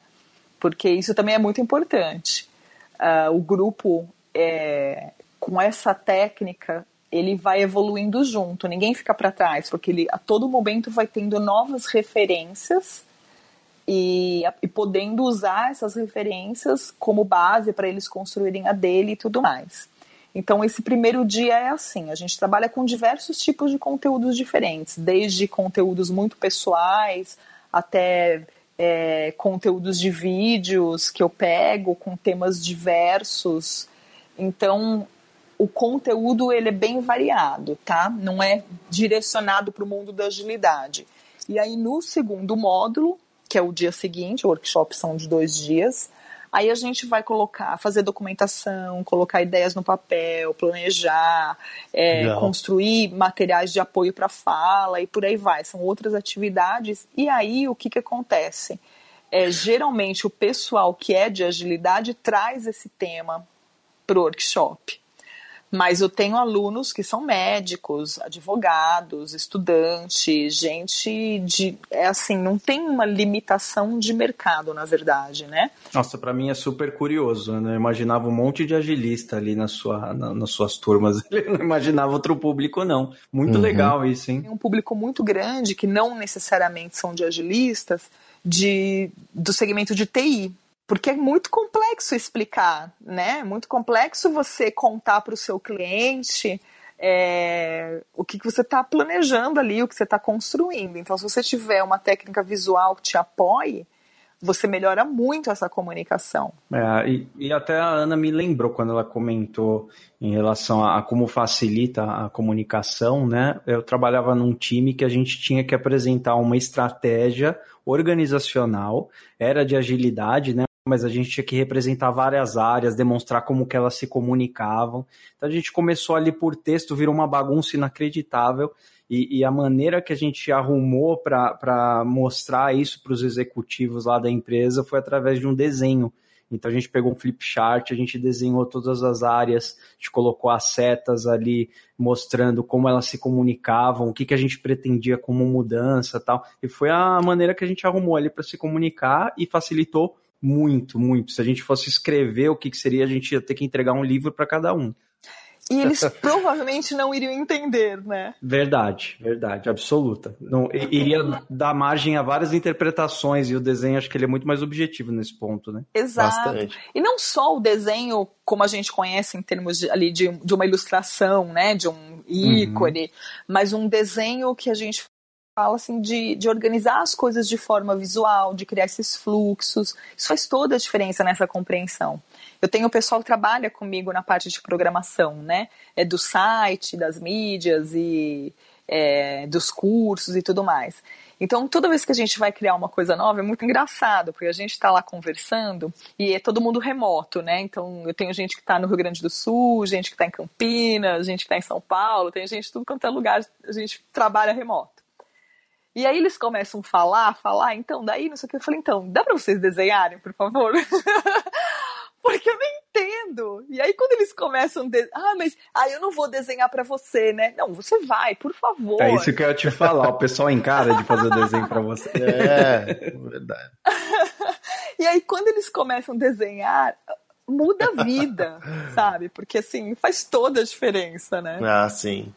C: Porque isso também é muito importante. Uh, o grupo, é, com essa técnica, ele vai evoluindo junto, ninguém fica para trás, porque ele a todo momento vai tendo novas referências e, e podendo usar essas referências como base para eles construírem a dele e tudo mais. Então, esse primeiro dia é assim: a gente trabalha com diversos tipos de conteúdos diferentes, desde conteúdos muito pessoais até é, conteúdos de vídeos que eu pego com temas diversos. Então, o conteúdo ele é bem variado, tá? Não é direcionado para o mundo da agilidade. E aí, no segundo módulo, que é o dia seguinte, o workshop são de dois dias, Aí a gente vai colocar, fazer documentação, colocar ideias no papel, planejar, é, construir materiais de apoio para fala e por aí vai. São outras atividades. E aí o que, que acontece? É, geralmente o pessoal que é de agilidade traz esse tema para o workshop. Mas eu tenho alunos que são médicos, advogados, estudantes, gente de. É assim, não tem uma limitação de mercado, na verdade, né?
A: Nossa, para mim é super curioso. Né? Eu imaginava um monte de agilista ali na sua, na, nas suas turmas. Eu não imaginava outro público, não. Muito uhum. legal isso, hein?
C: Tem um público muito grande que não necessariamente são de agilistas, de, do segmento de TI porque é muito complexo explicar, né? Muito complexo você contar para o seu cliente é, o que, que você está planejando ali, o que você está construindo. Então, se você tiver uma técnica visual que te apoie, você melhora muito essa comunicação.
A: É, e, e, até a Ana me lembrou quando ela comentou em relação a, a, como facilita a comunicação, né? Eu trabalhava num time que a gente tinha que apresentar uma estratégia organizacional, era de agilidade, né? Mas a gente tinha que representar várias áreas, demonstrar como que elas se comunicavam. Então a gente começou ali por texto, virou uma bagunça inacreditável. E, e a maneira que a gente arrumou para mostrar isso para os executivos lá da empresa foi através de um desenho. Então a gente pegou um flip chart, a gente desenhou todas as áreas, a gente colocou as setas ali mostrando como elas se comunicavam, o que, que a gente pretendia como mudança tal. E foi a maneira que a gente arrumou ali para se comunicar e facilitou muito, muito. Se a gente fosse escrever o que, que seria, a gente ia ter que entregar um livro para cada um.
C: E eles provavelmente não iriam entender, né?
A: Verdade, verdade, absoluta. Não, iria dar margem a várias interpretações e o desenho acho que ele é muito mais objetivo nesse ponto, né?
C: Exato. Bastante. E não só o desenho como a gente conhece em termos de, ali de, de uma ilustração, né, de um ícone, uhum. mas um desenho que a gente fala assim de, de organizar as coisas de forma visual, de criar esses fluxos. Isso faz toda a diferença nessa compreensão. Eu tenho o pessoal que trabalha comigo na parte de programação, né? É do site, das mídias e é, dos cursos e tudo mais. Então, toda vez que a gente vai criar uma coisa nova, é muito engraçado, porque a gente está lá conversando e é todo mundo remoto, né? Então, eu tenho gente que está no Rio Grande do Sul, gente que está em Campinas, gente que está em São Paulo, tem gente de tudo quanto é lugar, a gente trabalha remoto. E aí eles começam a falar, falar, então, daí não sei o que. Eu falei, então, dá pra vocês desenharem, por favor? Porque eu não entendo. E aí quando eles começam, de... ah, mas ah, eu não vou desenhar para você, né? Não, você vai, por favor.
A: É isso que eu ia te falar, o pessoal encara de fazer o desenho para você.
B: É, verdade.
C: e aí quando eles começam a desenhar, muda a vida, sabe? Porque assim, faz toda a diferença, né?
B: Ah, sim.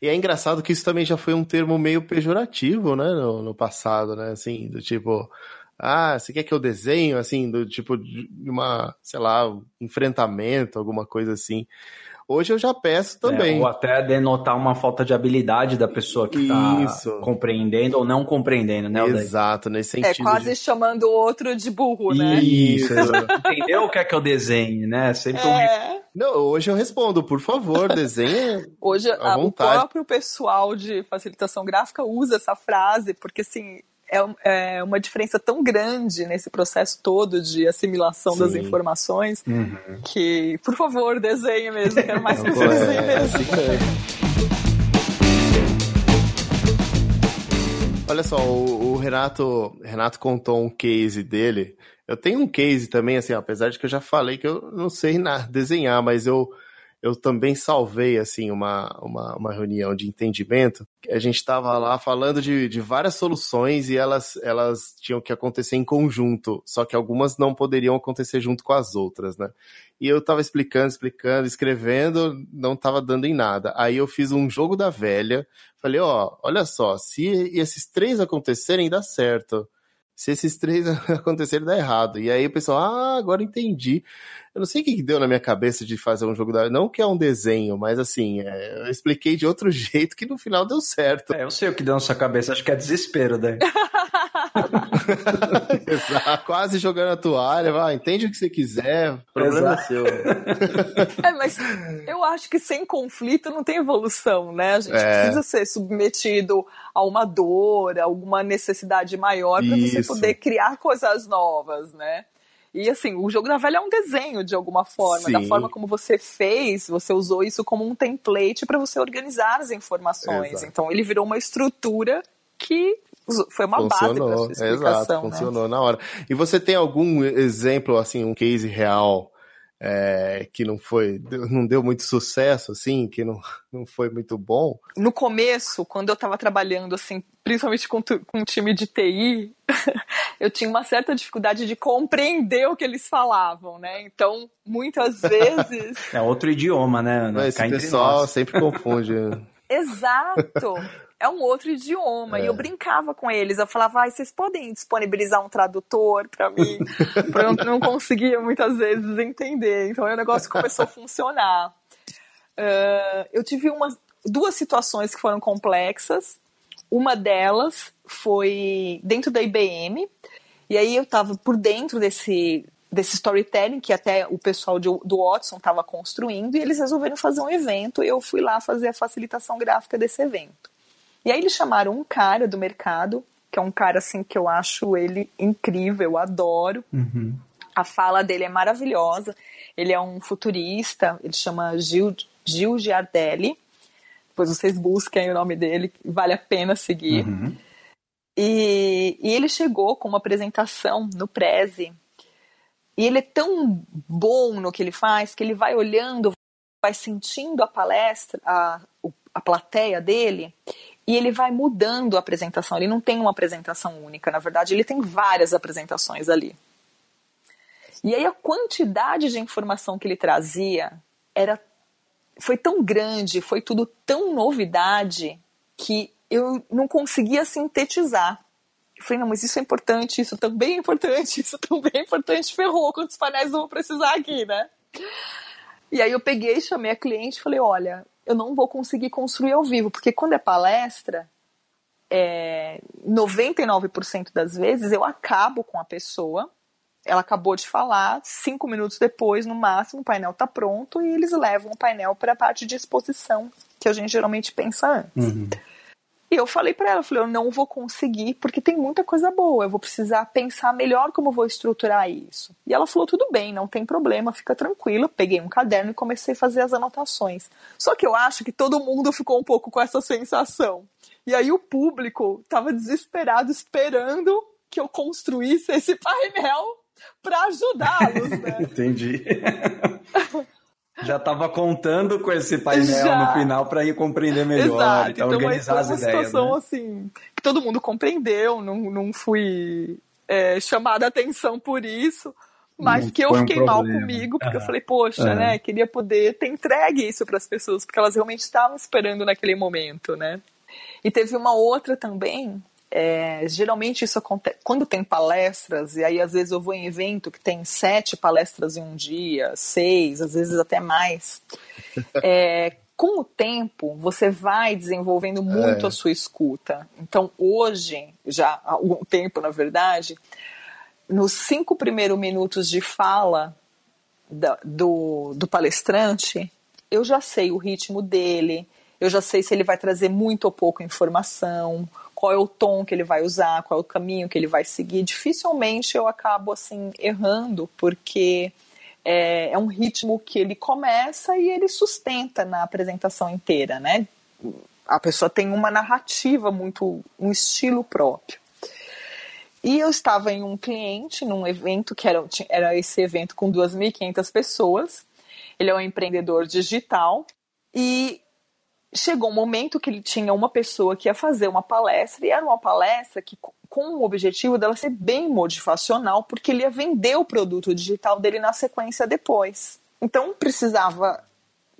B: E é engraçado que isso também já foi um termo meio pejorativo, né, no, no passado, né, assim, do tipo, ah, você quer que eu desenho, assim, do tipo de uma, sei lá, um enfrentamento, alguma coisa assim. Hoje eu já peço também.
A: É, ou até denotar uma falta de habilidade da pessoa que está compreendendo ou não compreendendo, né?
B: Exato, nesse é, sentido.
C: É quase de... chamando o outro de burro,
A: né? Isso, entendeu o que é que eu desenhe, né? Sempre
C: é.
B: Não, hoje eu respondo, por favor, desenhe.
C: hoje a, o próprio pessoal de facilitação gráfica usa essa frase, porque assim, é, é uma diferença tão grande nesse processo todo de assimilação Sim. das informações uhum. que, por favor, desenhe mesmo, quero mais que você desenhe é, mesmo.
B: Olha só, o, o, Renato, Renato contou um case dele. Eu tenho um case também, assim, apesar de que eu já falei que eu não sei nada desenhar, mas eu eu também salvei assim uma, uma, uma reunião de entendimento. A gente estava lá falando de, de várias soluções e elas, elas tinham que acontecer em conjunto, só que algumas não poderiam acontecer junto com as outras, né? E eu estava explicando, explicando, escrevendo, não estava dando em nada. Aí eu fiz um jogo da velha, falei, ó, olha só, se esses três acontecerem, dá certo se esses três acontecerem, dá errado. E aí o pessoal, ah, agora entendi. Eu não sei o que deu na minha cabeça de fazer um jogo da. Não que é um desenho, mas assim, é, eu expliquei de outro jeito que no final deu certo.
A: É, eu sei o que deu na sua cabeça, acho que é desespero, né?
B: Quase jogando a toalha, vai, entende o que você quiser, problema Exato. seu.
C: É, mas eu acho que sem conflito não tem evolução, né? A gente é. precisa ser submetido a uma dor, a alguma necessidade maior para você poder criar coisas novas, né? E assim, o jogo da velha é um desenho de alguma forma, Sim. da forma como você fez, você usou isso como um template para você organizar as informações. Exato. Então ele virou uma estrutura que foi uma funcionou, base para sua explicação.
B: Exato,
C: né?
B: funcionou na hora. E você tem algum exemplo, assim, um case real é, que não foi, não deu muito sucesso, assim, que não, não foi muito bom?
C: No começo, quando eu estava trabalhando, assim, principalmente com, com um time de TI, eu tinha uma certa dificuldade de compreender o que eles falavam, né? Então, muitas vezes.
A: É outro idioma, né?
B: Esse pessoal sempre confunde.
C: Exato é um outro idioma. É. E eu brincava com eles. Eu falava, ah, vocês podem disponibilizar um tradutor para mim? eu não conseguia muitas vezes entender. Então o negócio começou a funcionar. Uh, eu tive umas, duas situações que foram complexas. Uma delas foi dentro da IBM. E aí eu estava por dentro desse, desse storytelling que até o pessoal de, do Watson estava construindo. E eles resolveram fazer um evento. E eu fui lá fazer a facilitação gráfica desse evento. E aí eles chamaram um cara do mercado, que é um cara assim que eu acho ele incrível, eu adoro.
A: Uhum.
C: A fala dele é maravilhosa. Ele é um futurista, ele chama Gil, Gil Giardelli. Depois vocês busquem o nome dele, vale a pena seguir.
A: Uhum.
C: E, e, ele chegou com uma apresentação no Prezi. E ele é tão bom no que ele faz que ele vai olhando, vai sentindo a palestra, a, a plateia dele, e ele vai mudando a apresentação. Ele não tem uma apresentação única, na verdade, ele tem várias apresentações ali. E aí a quantidade de informação que ele trazia era foi tão grande, foi tudo tão novidade que eu não conseguia sintetizar. Eu falei, não, mas isso é importante, isso também é importante, isso também é importante, ferrou, quantos painéis eu vou precisar aqui, né? E aí eu peguei, chamei a cliente e falei, olha, eu não vou conseguir construir ao vivo, porque quando é palestra, é, 99% das vezes eu acabo com a pessoa, ela acabou de falar, cinco minutos depois, no máximo, o painel está pronto e eles levam o painel para a parte de exposição, que a gente geralmente pensa antes.
A: Uhum.
C: E eu falei para ela, eu falei, eu não vou conseguir porque tem muita coisa boa, eu vou precisar pensar melhor como vou estruturar isso. E ela falou, tudo bem, não tem problema, fica tranquila. Peguei um caderno e comecei a fazer as anotações. Só que eu acho que todo mundo ficou um pouco com essa sensação. E aí o público estava desesperado esperando que eu construísse esse painel para ajudá-los, né?
A: Entendi. Já estava contando com esse painel Já. no final para ir compreender melhor, Exato. então, organizar as ideias. uma situação
C: né? assim que todo mundo compreendeu, não, não fui é, chamada a atenção por isso, mas não que eu fiquei um mal comigo, porque uhum. eu falei, poxa, uhum. né, queria poder ter entregue isso para as pessoas, porque elas realmente estavam esperando naquele momento, né? E teve uma outra também é, geralmente isso acontece quando tem palestras, e aí às vezes eu vou em evento que tem sete palestras em um dia, seis, às vezes até mais. É, com o tempo, você vai desenvolvendo muito é. a sua escuta. Então, hoje, já há algum tempo, na verdade, nos cinco primeiros minutos de fala da, do, do palestrante, eu já sei o ritmo dele, eu já sei se ele vai trazer muito ou pouco informação, qual é o tom que ele vai usar, qual é o caminho que ele vai seguir. Dificilmente eu acabo assim errando, porque é, é um ritmo que ele começa e ele sustenta na apresentação inteira, né? A pessoa tem uma narrativa muito, um estilo próprio. E eu estava em um cliente, num evento que era, era esse evento com 2.500 pessoas. Ele é um empreendedor digital e chegou um momento que ele tinha uma pessoa que ia fazer uma palestra, e era uma palestra que, com o objetivo dela ser bem motivacional, porque ele ia vender o produto digital dele na sequência depois. Então precisava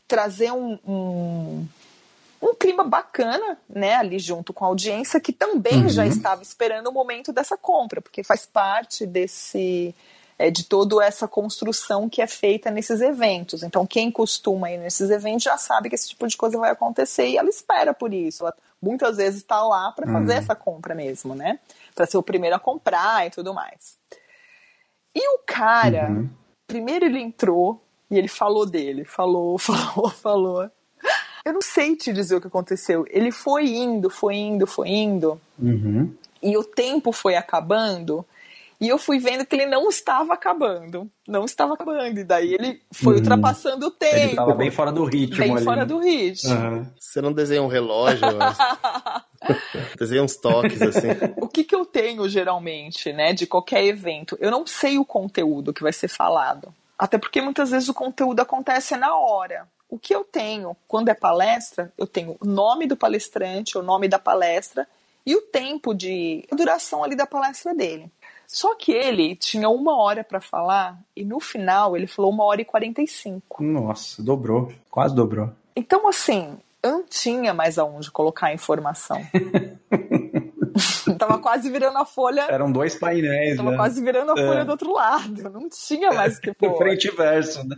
C: trazer um, um, um clima bacana, né, ali junto com a audiência, que também uhum. já estava esperando o momento dessa compra, porque faz parte desse é, de toda essa construção que é feita nesses eventos. Então, quem costuma ir nesses eventos já sabe que esse tipo de coisa vai acontecer e ela espera por isso. Ela muitas vezes está lá para fazer uhum. essa compra mesmo, né? Para ser o primeiro a comprar e tudo mais. E o cara, uhum. primeiro ele entrou e ele falou dele, falou, falou, falou. Eu não sei te dizer o que aconteceu. Ele foi indo, foi indo, foi indo.
A: Uhum.
C: E o tempo foi acabando. E eu fui vendo que ele não estava acabando. Não estava acabando. E daí ele foi uhum. ultrapassando o tempo. Ele
A: estava bem fora do ritmo.
C: Bem
A: ali.
C: fora do ritmo.
A: Uhum.
B: Você não desenha um relógio, mas... desenha uns toques, assim.
C: O que, que eu tenho, geralmente, né, de qualquer evento? Eu não sei o conteúdo que vai ser falado. Até porque muitas vezes o conteúdo acontece na hora. O que eu tenho quando é palestra, eu tenho o nome do palestrante, o nome da palestra e o tempo de duração ali da palestra dele. Só que ele tinha uma hora para falar e no final ele falou uma hora e quarenta e cinco.
A: Nossa, dobrou, quase dobrou.
C: Então, assim, eu não tinha mais aonde colocar a informação. tava quase virando a folha.
A: Eram dois painéis.
C: Tava
A: né?
C: quase virando a folha é. do outro lado. Não tinha mais que pôr.
A: Frente e verso, né?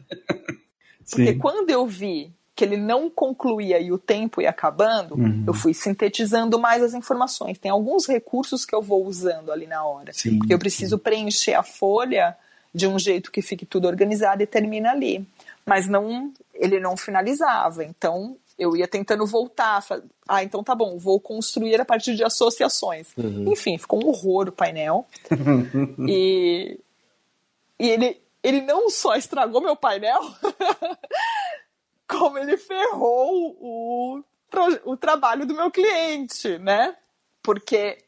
C: Porque Sim. quando eu vi que ele não concluía e o tempo ia acabando, uhum. eu fui sintetizando mais as informações. Tem alguns recursos que eu vou usando ali na hora.
A: Sim,
C: eu preciso
A: sim.
C: preencher a folha de um jeito que fique tudo organizado e termina ali. Mas não, ele não finalizava. Então eu ia tentando voltar. Ah, então tá bom, vou construir a partir de associações. Uhum. Enfim, ficou um horror o painel. e, e ele, ele não só estragou meu painel, como ele ferrou o, o trabalho do meu cliente, né? Porque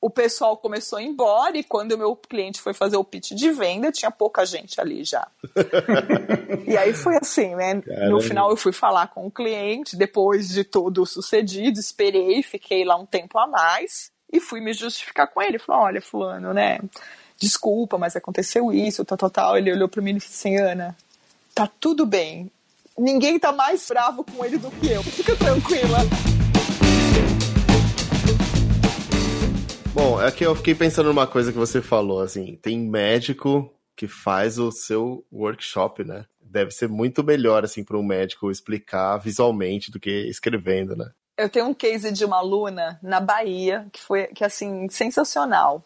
C: o pessoal começou a ir embora e quando o meu cliente foi fazer o pitch de venda, tinha pouca gente ali já. e aí foi assim, né? Caramba. No final eu fui falar com o cliente, depois de tudo sucedido, esperei, fiquei lá um tempo a mais e fui me justificar com ele. Falei, olha, fulano, né? Desculpa, mas aconteceu isso, tal, tal, tal. Ele olhou para mim e disse assim, Ana, tá tudo bem ninguém tá mais bravo com ele do que eu. Fica tranquila.
B: Bom, é que eu fiquei pensando numa coisa que você falou, assim, tem médico que faz o seu workshop, né? Deve ser muito melhor, assim, para um médico explicar visualmente do que escrevendo, né?
C: Eu tenho um case de uma aluna na Bahia que foi, que assim, sensacional.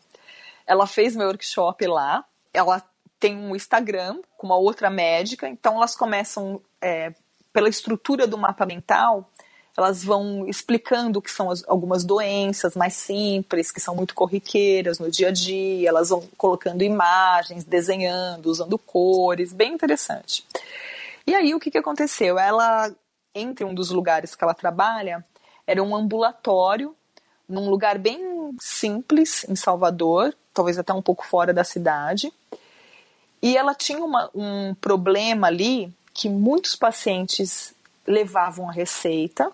C: Ela fez meu workshop lá, ela tem um Instagram com uma outra médica, então elas começam é, pela estrutura do mapa mental, elas vão explicando que são as, algumas doenças mais simples, que são muito corriqueiras no dia a dia, elas vão colocando imagens, desenhando, usando cores, bem interessante. E aí o que, que aconteceu? Ela, entre um dos lugares que ela trabalha, era um ambulatório, num lugar bem simples, em Salvador, talvez até um pouco fora da cidade. E ela tinha uma, um problema ali que muitos pacientes levavam a receita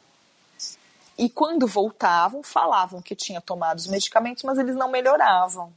C: e quando voltavam falavam que tinha tomado os medicamentos, mas eles não melhoravam.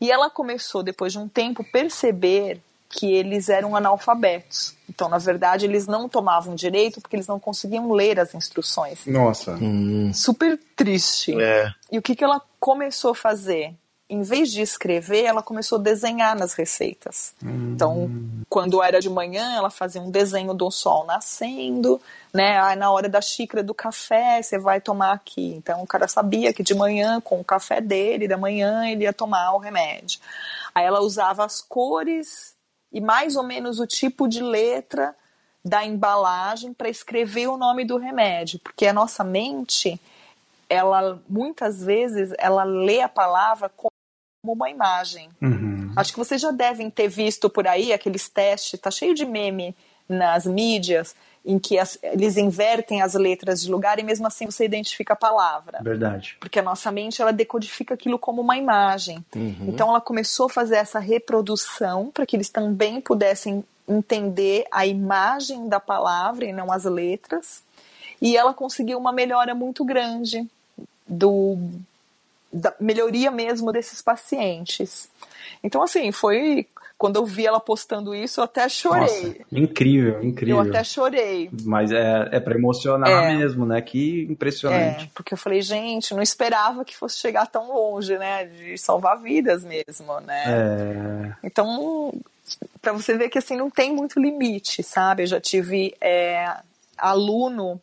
C: E ela começou depois de um tempo perceber que eles eram analfabetos. Então, na verdade, eles não tomavam direito porque eles não conseguiam ler as instruções.
A: Nossa.
B: Hum.
C: Super triste.
B: É.
C: E o que, que ela começou a fazer? Em vez de escrever, ela começou a desenhar nas receitas. Hum. Então, quando era de manhã, ela fazia um desenho do sol nascendo, né? Aí, na hora da xícara do café, você vai tomar aqui. Então, o cara sabia que de manhã, com o café dele, da manhã, ele ia tomar o remédio. Aí, ela usava as cores e mais ou menos o tipo de letra da embalagem para escrever o nome do remédio, porque a nossa mente ela muitas vezes ela lê a palavra uma imagem.
A: Uhum.
C: Acho que vocês já devem ter visto por aí aqueles testes, tá cheio de meme nas mídias, em que as, eles invertem as letras de lugar e mesmo assim você identifica a palavra.
A: Verdade.
C: Porque a nossa mente ela decodifica aquilo como uma imagem.
B: Uhum.
C: Então ela começou a fazer essa reprodução para que eles também pudessem entender a imagem da palavra e não as letras. E ela conseguiu uma melhora muito grande do da melhoria mesmo desses pacientes. Então, assim, foi. Quando eu vi ela postando isso, eu até chorei.
A: Nossa, incrível, incrível.
C: Eu até chorei.
A: Mas é, é para emocionar é, mesmo, né? Que impressionante.
C: É, porque eu falei, gente, não esperava que fosse chegar tão longe, né? De salvar vidas mesmo, né?
A: É...
C: Então, para você ver que assim não tem muito limite, sabe? Eu já tive é, aluno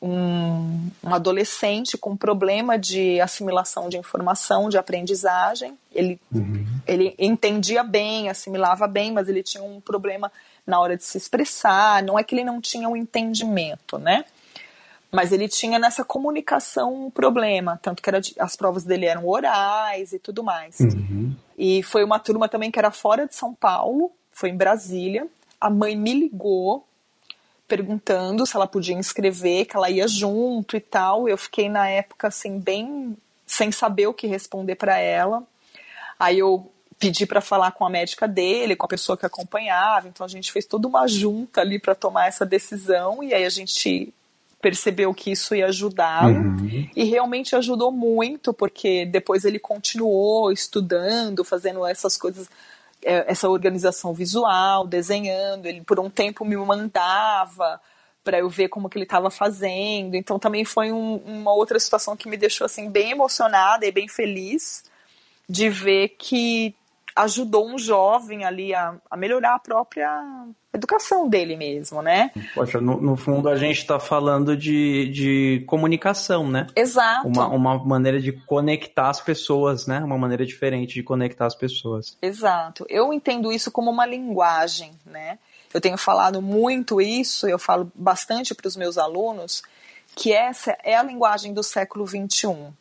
C: um, um, adolescente com problema de assimilação de informação, de aprendizagem. Ele,
A: uhum.
C: ele entendia bem, assimilava bem, mas ele tinha um problema na hora de se expressar. Não é que ele não tinha um entendimento, né? Mas ele tinha nessa comunicação um problema, tanto que era de, as provas dele eram orais e tudo mais.
A: Uhum.
C: E foi uma turma também que era fora de São Paulo, foi em Brasília. A mãe me ligou perguntando se ela podia inscrever, que ela ia junto e tal. Eu fiquei na época assim bem sem saber o que responder para ela. Aí eu pedi para falar com a médica dele, com a pessoa que acompanhava. Então a gente fez toda uma junta ali para tomar essa decisão e aí a gente percebeu que isso ia ajudá-lo uhum. e realmente ajudou muito porque depois ele continuou estudando, fazendo essas coisas, essa organização visual, desenhando. Ele por um tempo me mandava para eu ver como que ele estava fazendo. Então também foi um, uma outra situação que me deixou assim bem emocionada e bem feliz de ver que ajudou um jovem ali a, a melhorar a própria educação dele mesmo, né?
A: Poxa, no, no fundo a gente está falando de, de comunicação, né?
C: Exato.
A: Uma, uma maneira de conectar as pessoas, né? Uma maneira diferente de conectar as pessoas.
C: Exato. Eu entendo isso como uma linguagem, né? Eu tenho falado muito isso, eu falo bastante para os meus alunos, que essa é a linguagem do século XXI.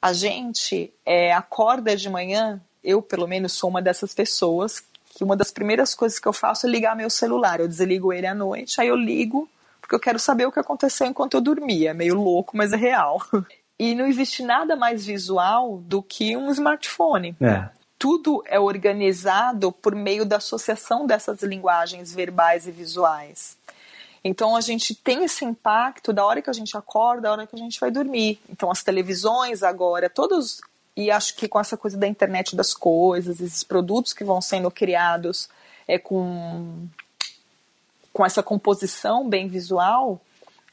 C: A gente é, acorda de manhã, eu pelo menos sou uma dessas pessoas, que uma das primeiras coisas que eu faço é ligar meu celular. Eu desligo ele à noite, aí eu ligo, porque eu quero saber o que aconteceu enquanto eu dormia. É meio louco, mas é real. E não existe nada mais visual do que um smartphone.
A: É
C: tudo é organizado por meio da associação dessas linguagens verbais e visuais. Então a gente tem esse impacto da hora que a gente acorda, da hora que a gente vai dormir. Então as televisões agora, todos e acho que com essa coisa da internet das coisas, esses produtos que vão sendo criados é com com essa composição bem visual,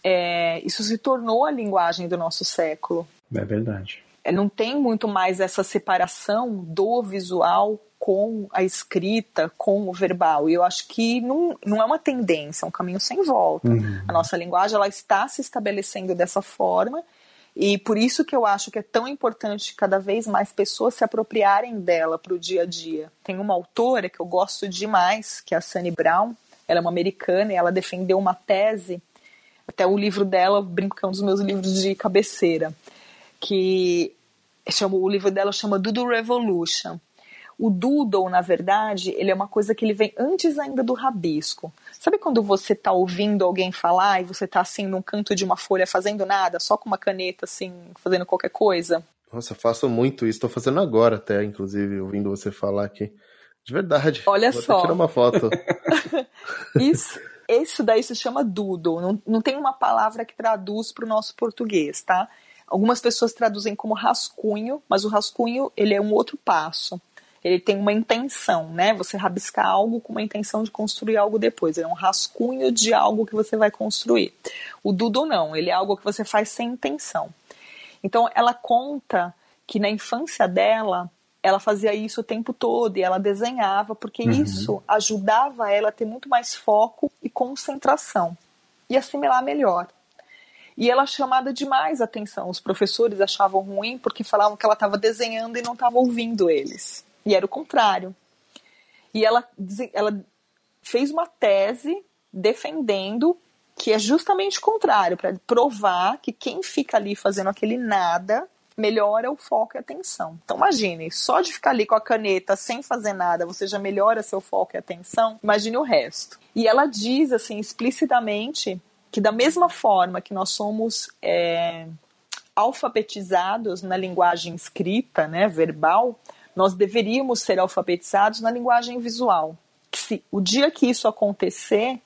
C: é, isso se tornou a linguagem do nosso século.
A: É verdade.
C: É, não tem muito mais essa separação do visual com a escrita, com o verbal. E eu acho que não, não é uma tendência, é um caminho sem volta. Uhum. A nossa linguagem ela está se estabelecendo dessa forma e por isso que eu acho que é tão importante cada vez mais pessoas se apropriarem dela para o dia a dia. Tem uma autora que eu gosto demais, que é a Sunny Brown. Ela é uma americana e ela defendeu uma tese, até o livro dela, brinco que é um dos meus livros de cabeceira, que chama, o livro dela chama Doodle Revolution. O doodle, na verdade, ele é uma coisa que ele vem antes ainda do rabisco. Sabe quando você está ouvindo alguém falar e você está assim num canto de uma folha fazendo nada, só com uma caneta assim, fazendo qualquer coisa?
B: Nossa, faço muito isso. Estou fazendo agora até, inclusive, ouvindo você falar aqui. De verdade.
C: Olha
B: Vou
C: só.
B: tirar uma foto.
C: isso, isso daí se chama doodle. Não, não tem uma palavra que traduz para o nosso português, tá? Algumas pessoas traduzem como rascunho, mas o rascunho ele é um outro passo. Ele tem uma intenção, né? Você rabiscar algo com uma intenção de construir algo depois. Ele é um rascunho de algo que você vai construir. O doodle não, ele é algo que você faz sem intenção. Então ela conta que na infância dela ela fazia isso o tempo todo e ela desenhava porque uhum. isso ajudava ela a ter muito mais foco e concentração e assimilar melhor. E ela chamada demais atenção. Os professores achavam ruim porque falavam que ela estava desenhando e não estava ouvindo eles. E era o contrário. E ela, ela fez uma tese defendendo que é justamente o contrário, para provar que quem fica ali fazendo aquele nada melhora o foco e a atenção. Então imagine, só de ficar ali com a caneta sem fazer nada, você já melhora seu foco e atenção, imagine o resto. E ela diz assim explicitamente que da mesma forma que nós somos é, alfabetizados na linguagem escrita, né, verbal, nós deveríamos ser alfabetizados na linguagem visual. Que se o dia que isso acontecer,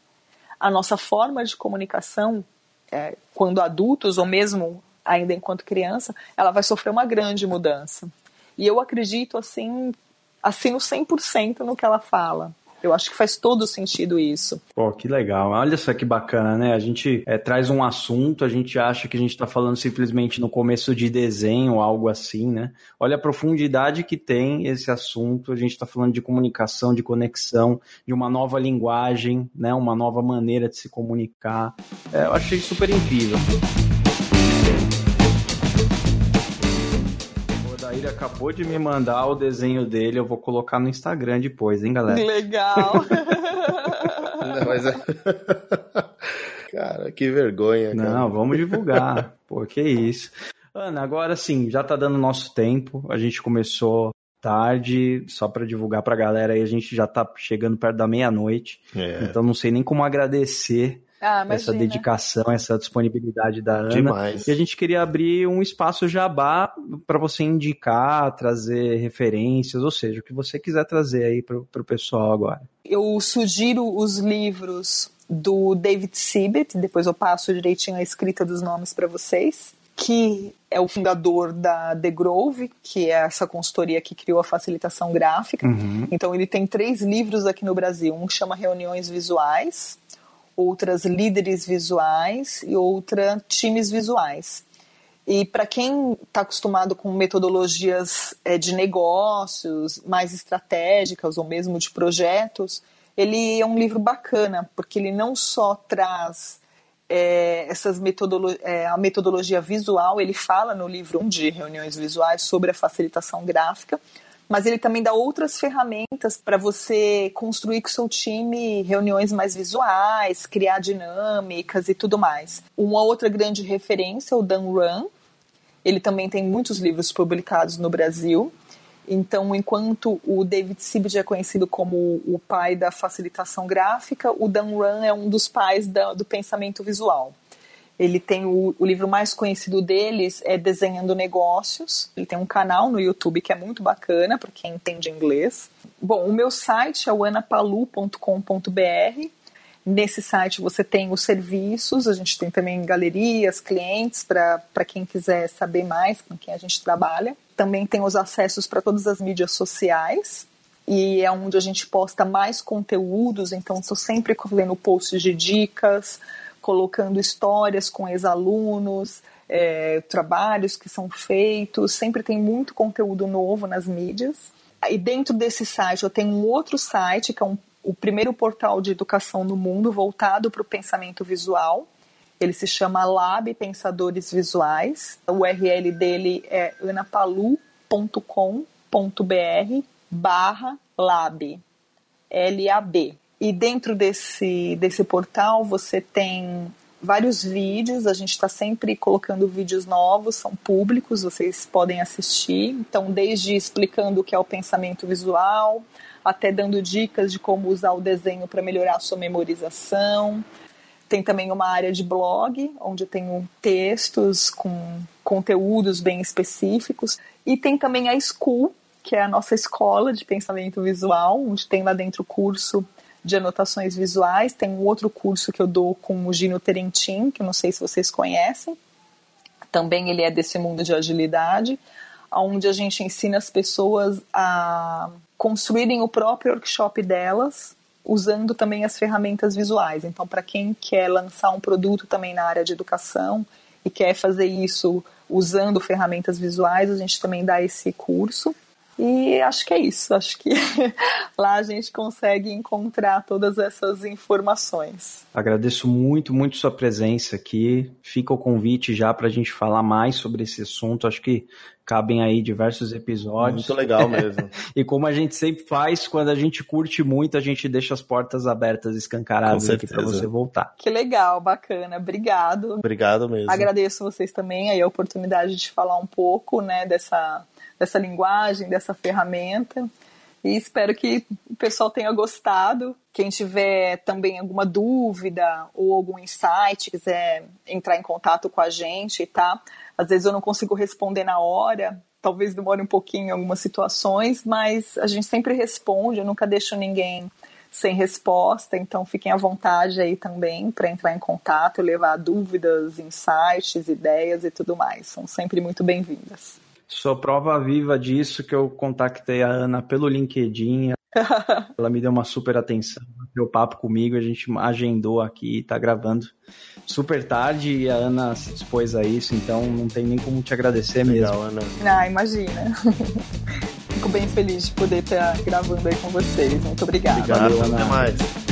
C: a nossa forma de comunicação, é, quando adultos ou mesmo ainda enquanto criança, ela vai sofrer uma grande mudança. E eu acredito assim, assim no 100% no que ela fala. Eu acho que faz todo sentido isso.
A: Pô, que legal. Olha só que bacana, né? A gente é, traz um assunto, a gente acha que a gente está falando simplesmente no começo de desenho, algo assim, né? Olha a profundidade que tem esse assunto. A gente está falando de comunicação, de conexão, de uma nova linguagem, né? Uma nova maneira de se comunicar. É, eu achei super incrível. Ele acabou de me mandar o desenho dele, eu vou colocar no Instagram depois, hein, galera?
C: Legal.
B: Não, mas é... Cara, que vergonha. Cara.
A: Não, vamos divulgar. Pô, que isso. Ana, agora sim, já tá dando nosso tempo. A gente começou tarde, só para divulgar pra galera aí, a gente já tá chegando perto da meia-noite. É. Então não sei nem como agradecer
C: ah,
A: essa dedicação, essa disponibilidade da Ana.
B: Demais.
A: E a gente queria abrir um espaço jabá para você indicar, trazer referências, ou seja, o que você quiser trazer aí para o pessoal agora.
C: Eu sugiro os livros do David Sibet, depois eu passo direitinho a escrita dos nomes para vocês, que é o fundador da The Grove, que é essa consultoria que criou a facilitação gráfica.
A: Uhum.
C: Então ele tem três livros aqui no Brasil, um chama Reuniões Visuais, outras Líderes Visuais e outra Times Visuais. E para quem está acostumado com metodologias é, de negócios mais estratégicas ou mesmo de projetos, ele é um livro bacana, porque ele não só traz é, essas metodolo é, a metodologia visual, ele fala no livro de reuniões visuais sobre a facilitação gráfica, mas ele também dá outras ferramentas para você construir com o seu time reuniões mais visuais, criar dinâmicas e tudo mais. Uma outra grande referência é o Dan Run. Ele também tem muitos livros publicados no Brasil. Então, enquanto o David Sibid é conhecido como o pai da facilitação gráfica, o Dan Run é um dos pais da, do pensamento visual. Ele tem o, o, livro mais conhecido deles é Desenhando Negócios. Ele tem um canal no YouTube que é muito bacana para quem entende inglês. Bom, o meu site é o anapalu.com.br. Nesse site você tem os serviços, a gente tem também galerias, clientes, para quem quiser saber mais com quem a gente trabalha. Também tem os acessos para todas as mídias sociais, e é onde a gente posta mais conteúdos, então estou sempre fazendo posts de dicas, colocando histórias com ex-alunos, é, trabalhos que são feitos, sempre tem muito conteúdo novo nas mídias. E dentro desse site eu tenho um outro site que é um o primeiro portal de educação no mundo voltado para o pensamento visual. Ele se chama Lab Pensadores Visuais. O URL dele é anapalu.com.br barra lab, L-A-B. E dentro desse, desse portal você tem vários vídeos, a gente está sempre colocando vídeos novos, são públicos, vocês podem assistir. Então, desde explicando o que é o pensamento visual, até dando dicas de como usar o desenho para melhorar a sua memorização. Tem também uma área de blog, onde tenho textos com conteúdos bem específicos. E tem também a School, que é a nossa escola de pensamento visual, onde tem lá dentro o curso de anotações visuais. Tem um outro curso que eu dou com o Gino Terentin, que eu não sei se vocês conhecem. Também ele é desse mundo de agilidade, onde a gente ensina as pessoas a construírem o próprio workshop delas, usando também as ferramentas visuais. Então, para quem quer lançar um produto também na área de educação e quer fazer isso usando ferramentas visuais, a gente também dá esse curso. E acho que é isso. Acho que lá a gente consegue encontrar todas essas informações.
A: Agradeço muito, muito sua presença aqui. Fica o convite já para a gente falar mais sobre esse assunto. Acho que cabem aí diversos episódios.
B: Muito legal mesmo.
A: e como a gente sempre faz, quando a gente curte muito, a gente deixa as portas abertas, escancaradas aqui para você voltar.
C: Que legal, bacana. Obrigado.
B: Obrigado mesmo.
C: Agradeço vocês também aí a oportunidade de falar um pouco, né, dessa dessa linguagem, dessa ferramenta. E espero que o pessoal tenha gostado. Quem tiver também alguma dúvida ou algum insight, quiser entrar em contato com a gente, tá? Às vezes eu não consigo responder na hora, talvez demore um pouquinho em algumas situações, mas a gente sempre responde, eu nunca deixo ninguém sem resposta, então fiquem à vontade aí também para entrar em contato, levar dúvidas, insights, ideias e tudo mais. São sempre muito bem-vindas.
A: Sou prova viva disso que eu contatei a Ana pelo LinkedIn. Ela me deu uma super atenção, deu papo comigo, a gente agendou aqui, tá gravando super tarde e a Ana se dispôs a isso, então não tem nem como te agradecer Legal,
C: mesmo. Ana. Ah, imagina. Fico bem feliz de poder estar gravando aí com vocês. Muito obrigada.
B: Obrigado, Valeu, Ana. Até mais.